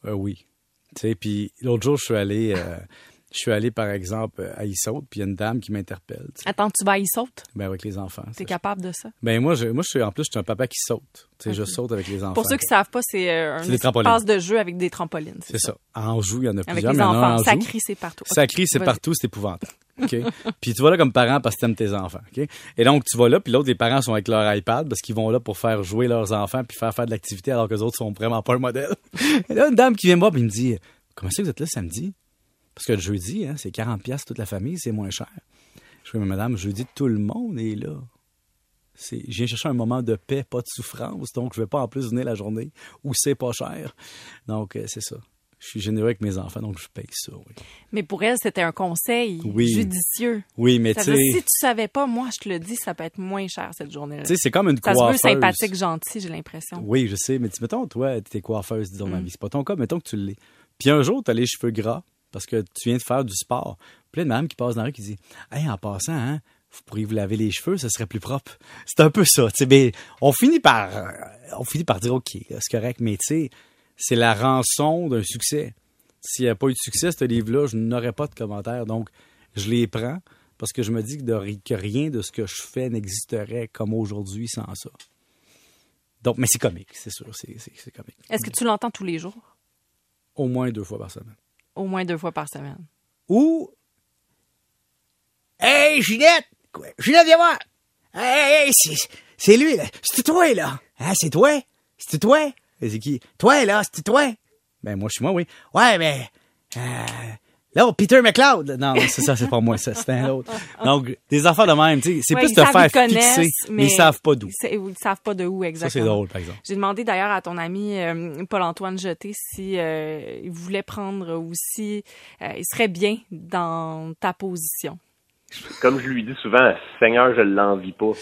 [SPEAKER 3] Euh, oui. Tu sais, puis l'autre jour, je suis allé, euh, je suis allé, par exemple, à Issaute, puis il y a une dame qui m'interpelle, tu sais,
[SPEAKER 2] Attends, tu vas à y saute?
[SPEAKER 3] ben, avec les enfants.
[SPEAKER 2] T'es capable de ça?
[SPEAKER 3] Ben moi, je, moi, je suis en plus, je suis un papa qui saute. Tu sais, je saute avec les enfants.
[SPEAKER 2] Pour ceux qui savent pas, c'est euh, un espace de jeu avec des trampolines.
[SPEAKER 3] C'est ça. À Anjou, il y en a
[SPEAKER 2] Avec
[SPEAKER 3] plusieurs,
[SPEAKER 2] les
[SPEAKER 3] mais il y en a un à
[SPEAKER 2] enfants. Ça crie, c'est partout.
[SPEAKER 3] Ça crie, c'est partout, c'est épouvantable. OK? puis tu vas là comme parent parce que t'aimes tes enfants. Et donc, tu vas là, puis l'autre, les parents sont avec leur iPad parce qu'ils vont là pour faire jouer leurs enfants puis faire faire de l'activité alors que les autres sont vraiment pas un modèle. Et là, une dame qui vient me voir puis me dit Comment ça que vous êtes là samedi? Parce que le jeudi, hein, c'est 40$ piastres toute la famille, c'est moins cher. Je dis, mais madame, jeudi, tout le monde est là. C'est, je viens chercher un moment de paix, pas de souffrance, donc je vais pas en plus venir la journée où c'est pas cher. Donc, euh, c'est ça. Je suis généreux avec mes enfants, donc je paye ça, oui.
[SPEAKER 2] Mais pour elle, c'était un conseil
[SPEAKER 3] Oui.
[SPEAKER 2] judicieux.
[SPEAKER 3] Oui, mais
[SPEAKER 2] Ça
[SPEAKER 3] tu sais,
[SPEAKER 2] si tu savais pas, moi, je te le dis, ça peut être moins cher cette journée-là.
[SPEAKER 3] tu sais, c'est comme une
[SPEAKER 2] Ça se
[SPEAKER 3] coiffeuse.
[SPEAKER 2] veut sympathique, gentil, j'ai l'impression.
[SPEAKER 3] Oui, je sais, mais tu- mettons, toi, t'es coiffeuse, disons,
[SPEAKER 2] Mm.
[SPEAKER 3] ma vie. C'est pas ton cas, mettons que tu l'es. Puis un jour, t'as les cheveux gras parce que tu viens de faire du sport. Là, une madame qui passe dans la rue qui dit Hey, en passant, hein, vous pourriez vous laver les cheveux, ça serait plus propre. C'est un peu ça. mais on finit par euh, on finit par dire OK, c'est correct, mais tu sais, c'est la rançon d'un succès. S'il n'y a pas eu de succès, ce livre-là, je n'aurais pas de commentaires. Donc, je les prends parce que je me dis que, de que rien de ce que je fais n'existerait comme aujourd'hui sans ça. Donc, mais c'est comique, c'est sûr, c'est comique.
[SPEAKER 2] Est-ce que tu l'entends tous les jours?
[SPEAKER 3] Au moins deux fois par semaine.
[SPEAKER 2] Au moins deux fois par semaine.
[SPEAKER 3] Ou Hey, Ginette! Ginette, viens voir! Hey, hey, c'est, c'est lui, là. C'est toi, là? Hein, c'est toi? C'est toi? C'est qui? Toi, là, c'est toi? Ben, moi, je suis moi, oui. Ouais, mais. Euh, là, Peter McLeod. Non, non, c'est ça, c'est pas moi, ça, c'est un autre. Donc, des affaires de même, tu sais. C'est
[SPEAKER 2] Ouais,
[SPEAKER 3] plus te faire fixer, mais, ils savent pas d'où.
[SPEAKER 2] Ils savent pas de où
[SPEAKER 3] Ça,
[SPEAKER 2] exactement.
[SPEAKER 3] c'est drôle, par exemple.
[SPEAKER 2] J'ai demandé d'ailleurs à ton ami euh, Paul-Antoine Jeté si euh, il voulait prendre ou si euh, il serait bien dans ta position.
[SPEAKER 5] Comme je lui dis souvent, Seigneur, je l'envie pas.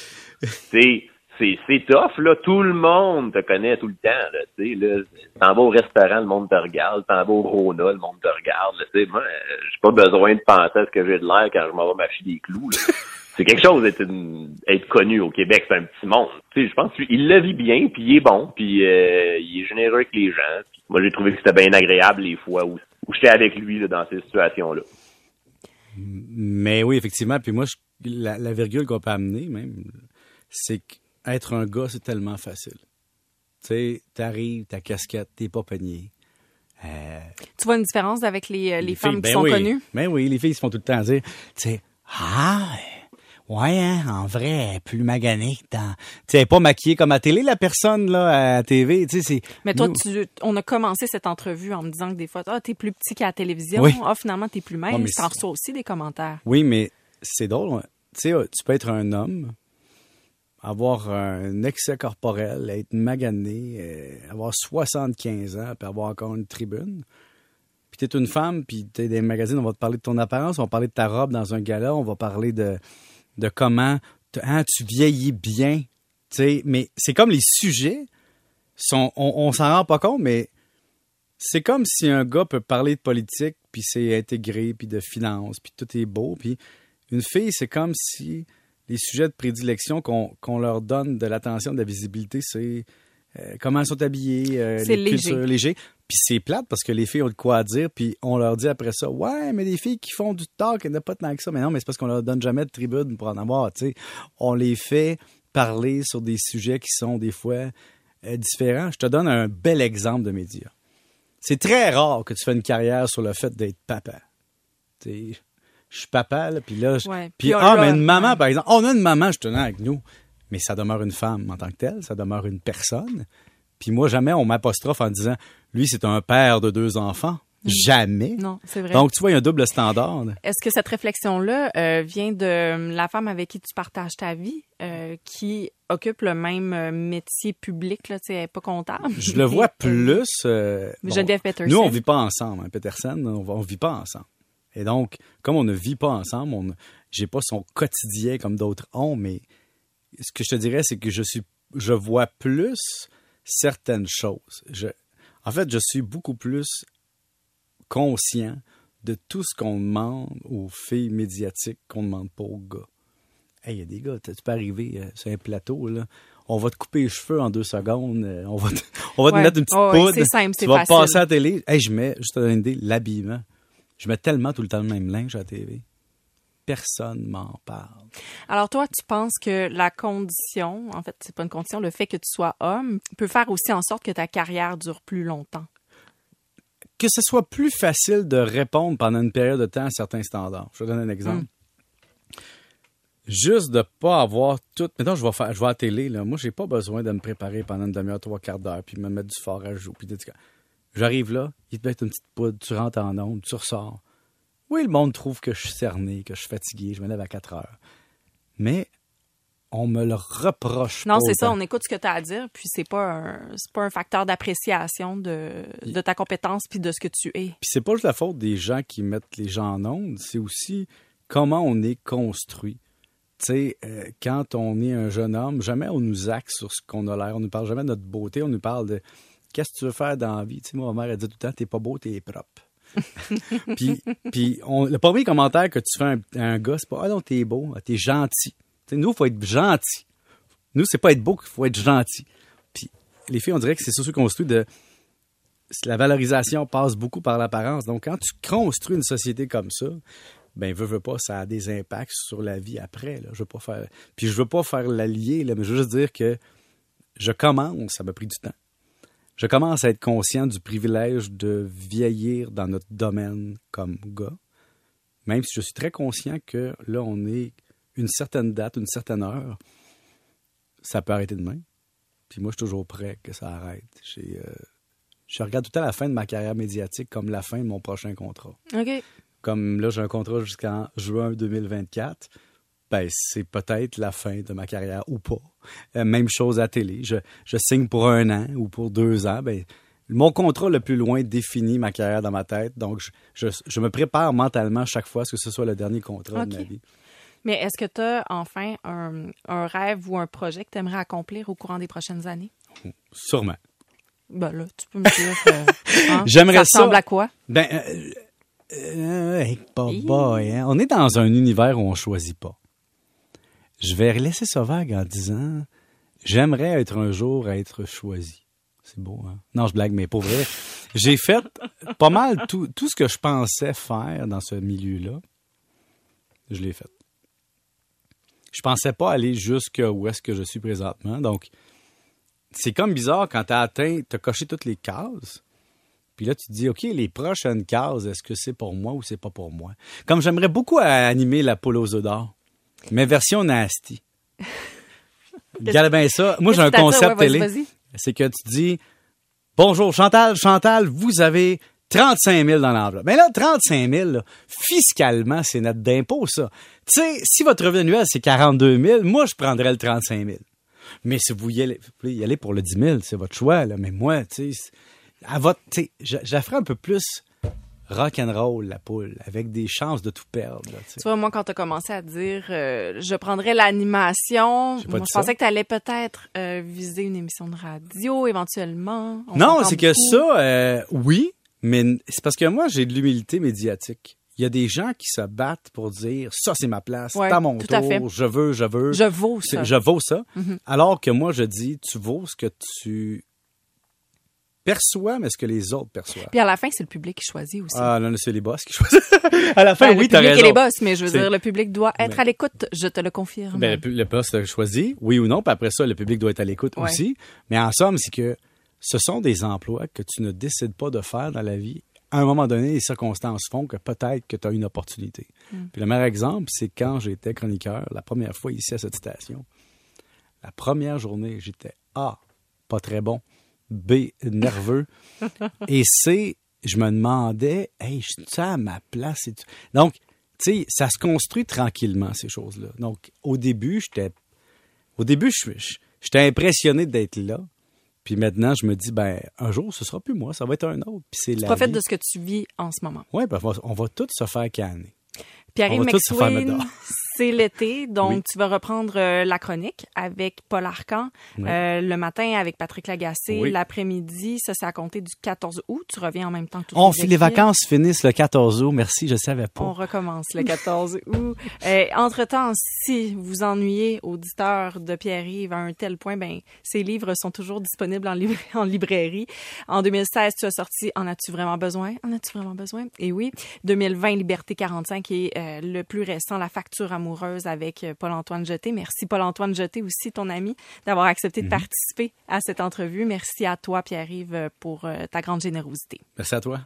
[SPEAKER 5] c'est c'est c'est tough là, tout le monde te connaît tout le temps là, tu sais là, t'en vas au restaurant, le monde te regarde, t'en vas au Rona, le monde te regarde, là, tu sais moi, j'ai pas besoin de penser à ce que j'ai de l'air quand je m'en vais m'acheter des clous là. C'est quelque chose d'être une- être connu au Québec, c'est un petit monde. Tu sais, je pense qu'il le vit bien, puis il est bon, puis euh, il est généreux avec les gens. Puis moi, j'ai trouvé que c'était bien agréable les fois où, où j'étais avec lui là, dans ces situations-là.
[SPEAKER 3] Mais oui, effectivement. Puis moi, je- la, la virgule qu'on peut amener, même, c'est qu'être un gars, c'est tellement facile. Tu sais, t'arrives, ta casquette, t'es pas pogné. Euh,
[SPEAKER 2] Tu vois une différence avec les, euh, les,
[SPEAKER 3] filles,
[SPEAKER 2] femmes qui
[SPEAKER 3] ben
[SPEAKER 2] sont
[SPEAKER 3] oui.
[SPEAKER 2] connues?
[SPEAKER 3] Ben oui, les filles se font tout le temps dire, tu sais, ah, ouais, hein, en vrai, elle est plus maganée que dans... Tu sais, pas maquillée comme à télé, la personne, là, à la TV, tu sais, c'est...
[SPEAKER 2] Mais toi,
[SPEAKER 3] nous-
[SPEAKER 2] tu, on a commencé cette entrevue en me disant que des fois, ah, t'es plus petit qu'à la télévision.
[SPEAKER 3] Oui.
[SPEAKER 2] Ah, finalement, t'es plus.
[SPEAKER 3] Ouais, mais
[SPEAKER 2] T'en reçois aussi des commentaires.
[SPEAKER 3] Oui, mais c'est drôle. hein. Tu sais, tu peux être un homme, avoir un excès corporel, être magané, euh, avoir 75 ans, puis avoir encore une tribune. Puis t'es une femme, puis t'es des magazines, on va te parler de ton apparence, on va parler de ta robe dans un gala, on va parler de, de comment hein, tu vieillis bien. Tu sais, mais c'est comme les sujets, on, on s'en rend pas compte, mais c'est comme si un gars peut parler de politique, puis c'est intégré, puis de finances, puis tout est beau, puis une fille, c'est comme si les sujets de prédilection qu'on leur donne de l'attention, de la visibilité, c'est euh, comment elles sont habillées, euh, les
[SPEAKER 2] léger.
[SPEAKER 3] cultures légers. Puis c'est plate parce que les filles ont de quoi à dire, puis on leur dit après ça, ouais, mais les filles qui font du talk, elles n'ont pas tant que ça. Mais non, mais c'est parce qu'on leur donne jamais de tribune pour en avoir, tu sais. On les fait parler sur des sujets qui sont des fois euh, différents. Je te donne un bel exemple de médias. C'est très rare que tu fais une carrière sur le fait d'être papa. Tu sais, je suis papa, là, puis là, je-
[SPEAKER 2] Ouais.
[SPEAKER 3] puis
[SPEAKER 2] Puis
[SPEAKER 3] ah, mais une maman,
[SPEAKER 2] ouais.
[SPEAKER 3] par exemple, on a une maman, je tenais avec nous, mais ça demeure une femme en tant que telle, ça demeure une personne. Puis moi, jamais on m'apostrophe en disant, lui, c'est un père de deux enfants. Jamais.
[SPEAKER 2] Non, c'est vrai.
[SPEAKER 3] Donc, tu vois, il y a un double standard.
[SPEAKER 2] Est-ce que cette réflexion-là euh, vient de la femme avec qui tu partages ta vie, euh, qui occupe le même euh, métier public, là, tu sais, elle pas comptable?
[SPEAKER 3] Je le vois plus. euh, bon,
[SPEAKER 2] Geneviève Peterson.
[SPEAKER 3] Nous, on vit pas ensemble, hein, Peterson. On, on vit pas ensemble. Et donc, comme on ne vit pas ensemble, on, j'ai pas son quotidien comme d'autres ont, mais ce que je te dirais, c'est que je suis, je vois plus certaines choses. Je, en fait, je suis beaucoup plus conscient de tout ce qu'on demande aux filles médiatiques qu'on ne demande pas aux gars. Hey, il y a des gars, tu peux arriver euh, sur un plateau, là? On va te couper les cheveux en deux secondes. euh, on va te, on va te
[SPEAKER 2] Ouais.
[SPEAKER 3] mettre une petite
[SPEAKER 2] Oh,
[SPEAKER 3] poudre.
[SPEAKER 2] c'est simple, c'est
[SPEAKER 3] Tu vas
[SPEAKER 2] facile.
[SPEAKER 3] passer à la télé. Hey, je mets, juste à donner une idée, l'habillement. Je mets tellement tout le temps le même linge à la télé. Personne m'en parle.
[SPEAKER 2] Alors toi, tu penses que la condition, en fait, c'est pas une condition, le fait que tu sois homme peut faire aussi en sorte que ta carrière dure plus longtemps?
[SPEAKER 3] que ce soit plus facile de répondre pendant une période de temps à certains standards. Je vais donner un exemple. Juste de pas avoir tout. Maintenant, je vais faire, je vais à la télé. Là. Moi, j'ai pas besoin de me préparer pendant une demi-heure, trois quarts d'heure, puis me mettre du fort à joue. Puis des- j'arrive là, il te met une petite poudre, tu rentres en onde, tu ressors. Oui, le monde trouve que je suis cerné, que je suis fatigué, je me lève à 4 heures. Mais on me le reproche
[SPEAKER 2] Non, c'est ça, on écoute ce que tu as à dire, puis c'est pas un, c'est pas un facteur d'appréciation de, de ta compétence puis de ce que tu es.
[SPEAKER 3] Puis c'est pas juste la faute des gens qui mettent les gens en onde, c'est aussi comment on est construit. Tu sais, euh, quand on est un jeune homme, jamais on nous axe sur ce qu'on a l'air. On nous parle jamais de notre beauté. On nous parle de qu'est-ce que tu veux faire dans la vie? Tu sais, moi, ma mère, elle dit tout le temps, t'es pas beau, t'es propre. puis puis on- le premier commentaire que tu fais à un, à un gars, c'est pas, ah non, t'es beau, ah, t'es gentil. Nous, il faut être gentil. Nous, c'est pas être beau qu'il faut être gentil. Puis les filles, on dirait que c'est socio-construit de la valorisation passe beaucoup par l'apparence. Donc, quand tu construis une société comme ça, ben, veux, veux pas, ça a des impacts sur la vie après. Là. Je veux pas faire. Puis je veux pas faire l'allier, là, mais je veux juste dire que je commence, ça m'a pris du temps. Je commence à être conscient du privilège de vieillir dans notre domaine comme gars. Même si je suis très conscient que là, on est une certaine date, une certaine heure, ça peut arrêter demain. Puis moi, je suis toujours prêt que ça arrête. J'ai, euh, je regarde tout temps la fin de ma carrière médiatique comme la fin de mon prochain contrat.
[SPEAKER 2] OK.
[SPEAKER 3] Comme là, j'ai un contrat jusqu'en juin 2024. Ben, c'est peut-être la fin de ma carrière ou pas. Euh, même chose à télé. Je, je signe pour un an ou pour deux ans. Ben, mon contrat le plus loin définit ma carrière dans ma tête. Donc, je, je, je me prépare mentalement chaque fois à ce que ce soit le dernier contrat de ma vie.
[SPEAKER 2] Mais est-ce que tu as enfin un, un rêve ou un projet que tu aimerais accomplir au courant des prochaines années?
[SPEAKER 3] Sûrement.
[SPEAKER 2] Ben là, tu peux me dire. euh, hein,
[SPEAKER 3] J'aimerais
[SPEAKER 2] ça.
[SPEAKER 3] ça-
[SPEAKER 2] ressemble à quoi?
[SPEAKER 3] Ben, euh, euh, hey, boy, hein. On est dans un univers où on choisit pas. Je vais laisser ça vague en disant j'aimerais être un jour être choisi. C'est beau, hein? Non, je blague, mais pour vrai, j'ai fait pas mal tout, tout ce que je pensais faire dans ce milieu-là. Je l'ai fait. Je pensais pas aller jusque où est-ce que je suis présentement. Donc, c'est comme bizarre quand tu as atteint, tu as coché toutes les cases. Puis là, tu te dis, OK, les prochaines cases, est-ce que c'est pour moi ou c'est pas pour moi? Comme j'aimerais beaucoup animer la poule aux œufs d'or, mais version nasty. Regarde bien ça. Moi, j'ai un concept
[SPEAKER 2] Ouais,
[SPEAKER 3] télé. C'est que tu dis, bonjour Chantal, Chantal, vous avez 35 000 dans l'enveloppe. Mais là, 35 000, là, fiscalement, c'est net d'impôt, ça. Tu sais, si votre revenu annuel, c'est 42 000, moi, je prendrais le 35 000. Mais si vous y allez, vous y aller pour le 10 000, c'est votre choix, là. Mais moi, tu sais, à votre, tu sais, un peu plus rock and roll la poule, avec des chances de tout perdre. là, tu
[SPEAKER 2] vois, moi, quand tu as commencé à dire euh, je prendrais l'animation, je
[SPEAKER 3] ça.
[SPEAKER 2] pensais que tu allais peut-être euh, viser une émission de radio éventuellement. On
[SPEAKER 3] Non, c'est que ça, euh, oui, mais c'est parce que moi, j'ai de l'humilité médiatique. Il y a des gens qui se battent pour dire ça, c'est ma place,
[SPEAKER 2] Ouais,
[SPEAKER 3] c'est à mon
[SPEAKER 2] tout à fait.
[SPEAKER 3] tour, je veux, je veux.
[SPEAKER 2] Je vaux ça.
[SPEAKER 3] Je vaux ça.
[SPEAKER 2] Mhm.
[SPEAKER 3] Alors que moi, je dis, tu vaux ce que tu perçois, mais ce que les autres perçoivent.
[SPEAKER 2] Puis à la fin, c'est le public qui choisit aussi.
[SPEAKER 3] Ah, non, c'est les boss qui choisissent. à la fin,
[SPEAKER 2] Ben,
[SPEAKER 3] oui,
[SPEAKER 2] le
[SPEAKER 3] t'as
[SPEAKER 2] public
[SPEAKER 3] raison.
[SPEAKER 2] et les boss, mais je veux dire, le public doit être à l'écoute, je te le confirme.
[SPEAKER 3] Ben, le, le boss a choisi, oui ou non, puis après ça, le public doit être à l'écoute
[SPEAKER 2] Ouais.
[SPEAKER 3] aussi. Mais en somme, c'est que ce sont des emplois que tu ne décides pas de faire dans la vie. À un moment donné, les circonstances font que peut-être que tu as une opportunité.
[SPEAKER 2] Mm.
[SPEAKER 3] Puis le meilleur exemple, c'est quand j'étais chroniqueur, la première fois ici à cette station. La première journée, j'étais A, pas très bon, B, nerveux, et C, je me demandais, hey, je suis à ma place? Donc, tu sais, ça se construit tranquillement, ces choses-là. Donc, au début, j'étais. Au début, j'étais impressionné d'être là. Puis maintenant, je me dis, ben, un jour, ce sera plus moi, ça va être un autre. Puis c'est la.
[SPEAKER 2] profites de ce que tu vis en ce moment.
[SPEAKER 3] Ouais, ben, on va, tous se faire canner.
[SPEAKER 2] Pierre-Yves c'est l'été, donc
[SPEAKER 3] Oui.
[SPEAKER 2] tu vas reprendre euh, la chronique avec Paul Arcan
[SPEAKER 3] Oui.
[SPEAKER 2] euh, le matin avec Patrick Lagacé,
[SPEAKER 3] Oui.
[SPEAKER 2] l'après-midi, ça c'est à compter du 14 août, tu reviens en même temps que tous
[SPEAKER 3] On,
[SPEAKER 2] les
[SPEAKER 3] les vacances finissent le 14 août. Merci, je savais
[SPEAKER 2] On
[SPEAKER 3] pas.
[SPEAKER 2] recommence le 14 août. Euh, entre-temps, si vous ennuyez, auditeur de Pierre-Yves, à un tel point, ben, ses livres sont toujours disponibles en, libra- en librairie. En 2016, tu as sorti En as-tu vraiment besoin? En as-tu vraiment besoin? Et oui. 2020, Liberté 45 et euh, le plus récent, La facture amoureuse avec euh, Paul-Antoine Jeté. Merci Paul-Antoine Jeté aussi, ton ami, d'avoir accepté de participer à cette entrevue. Merci à toi, Pierre-Yves, pour euh, ta grande générosité.
[SPEAKER 3] Merci à toi.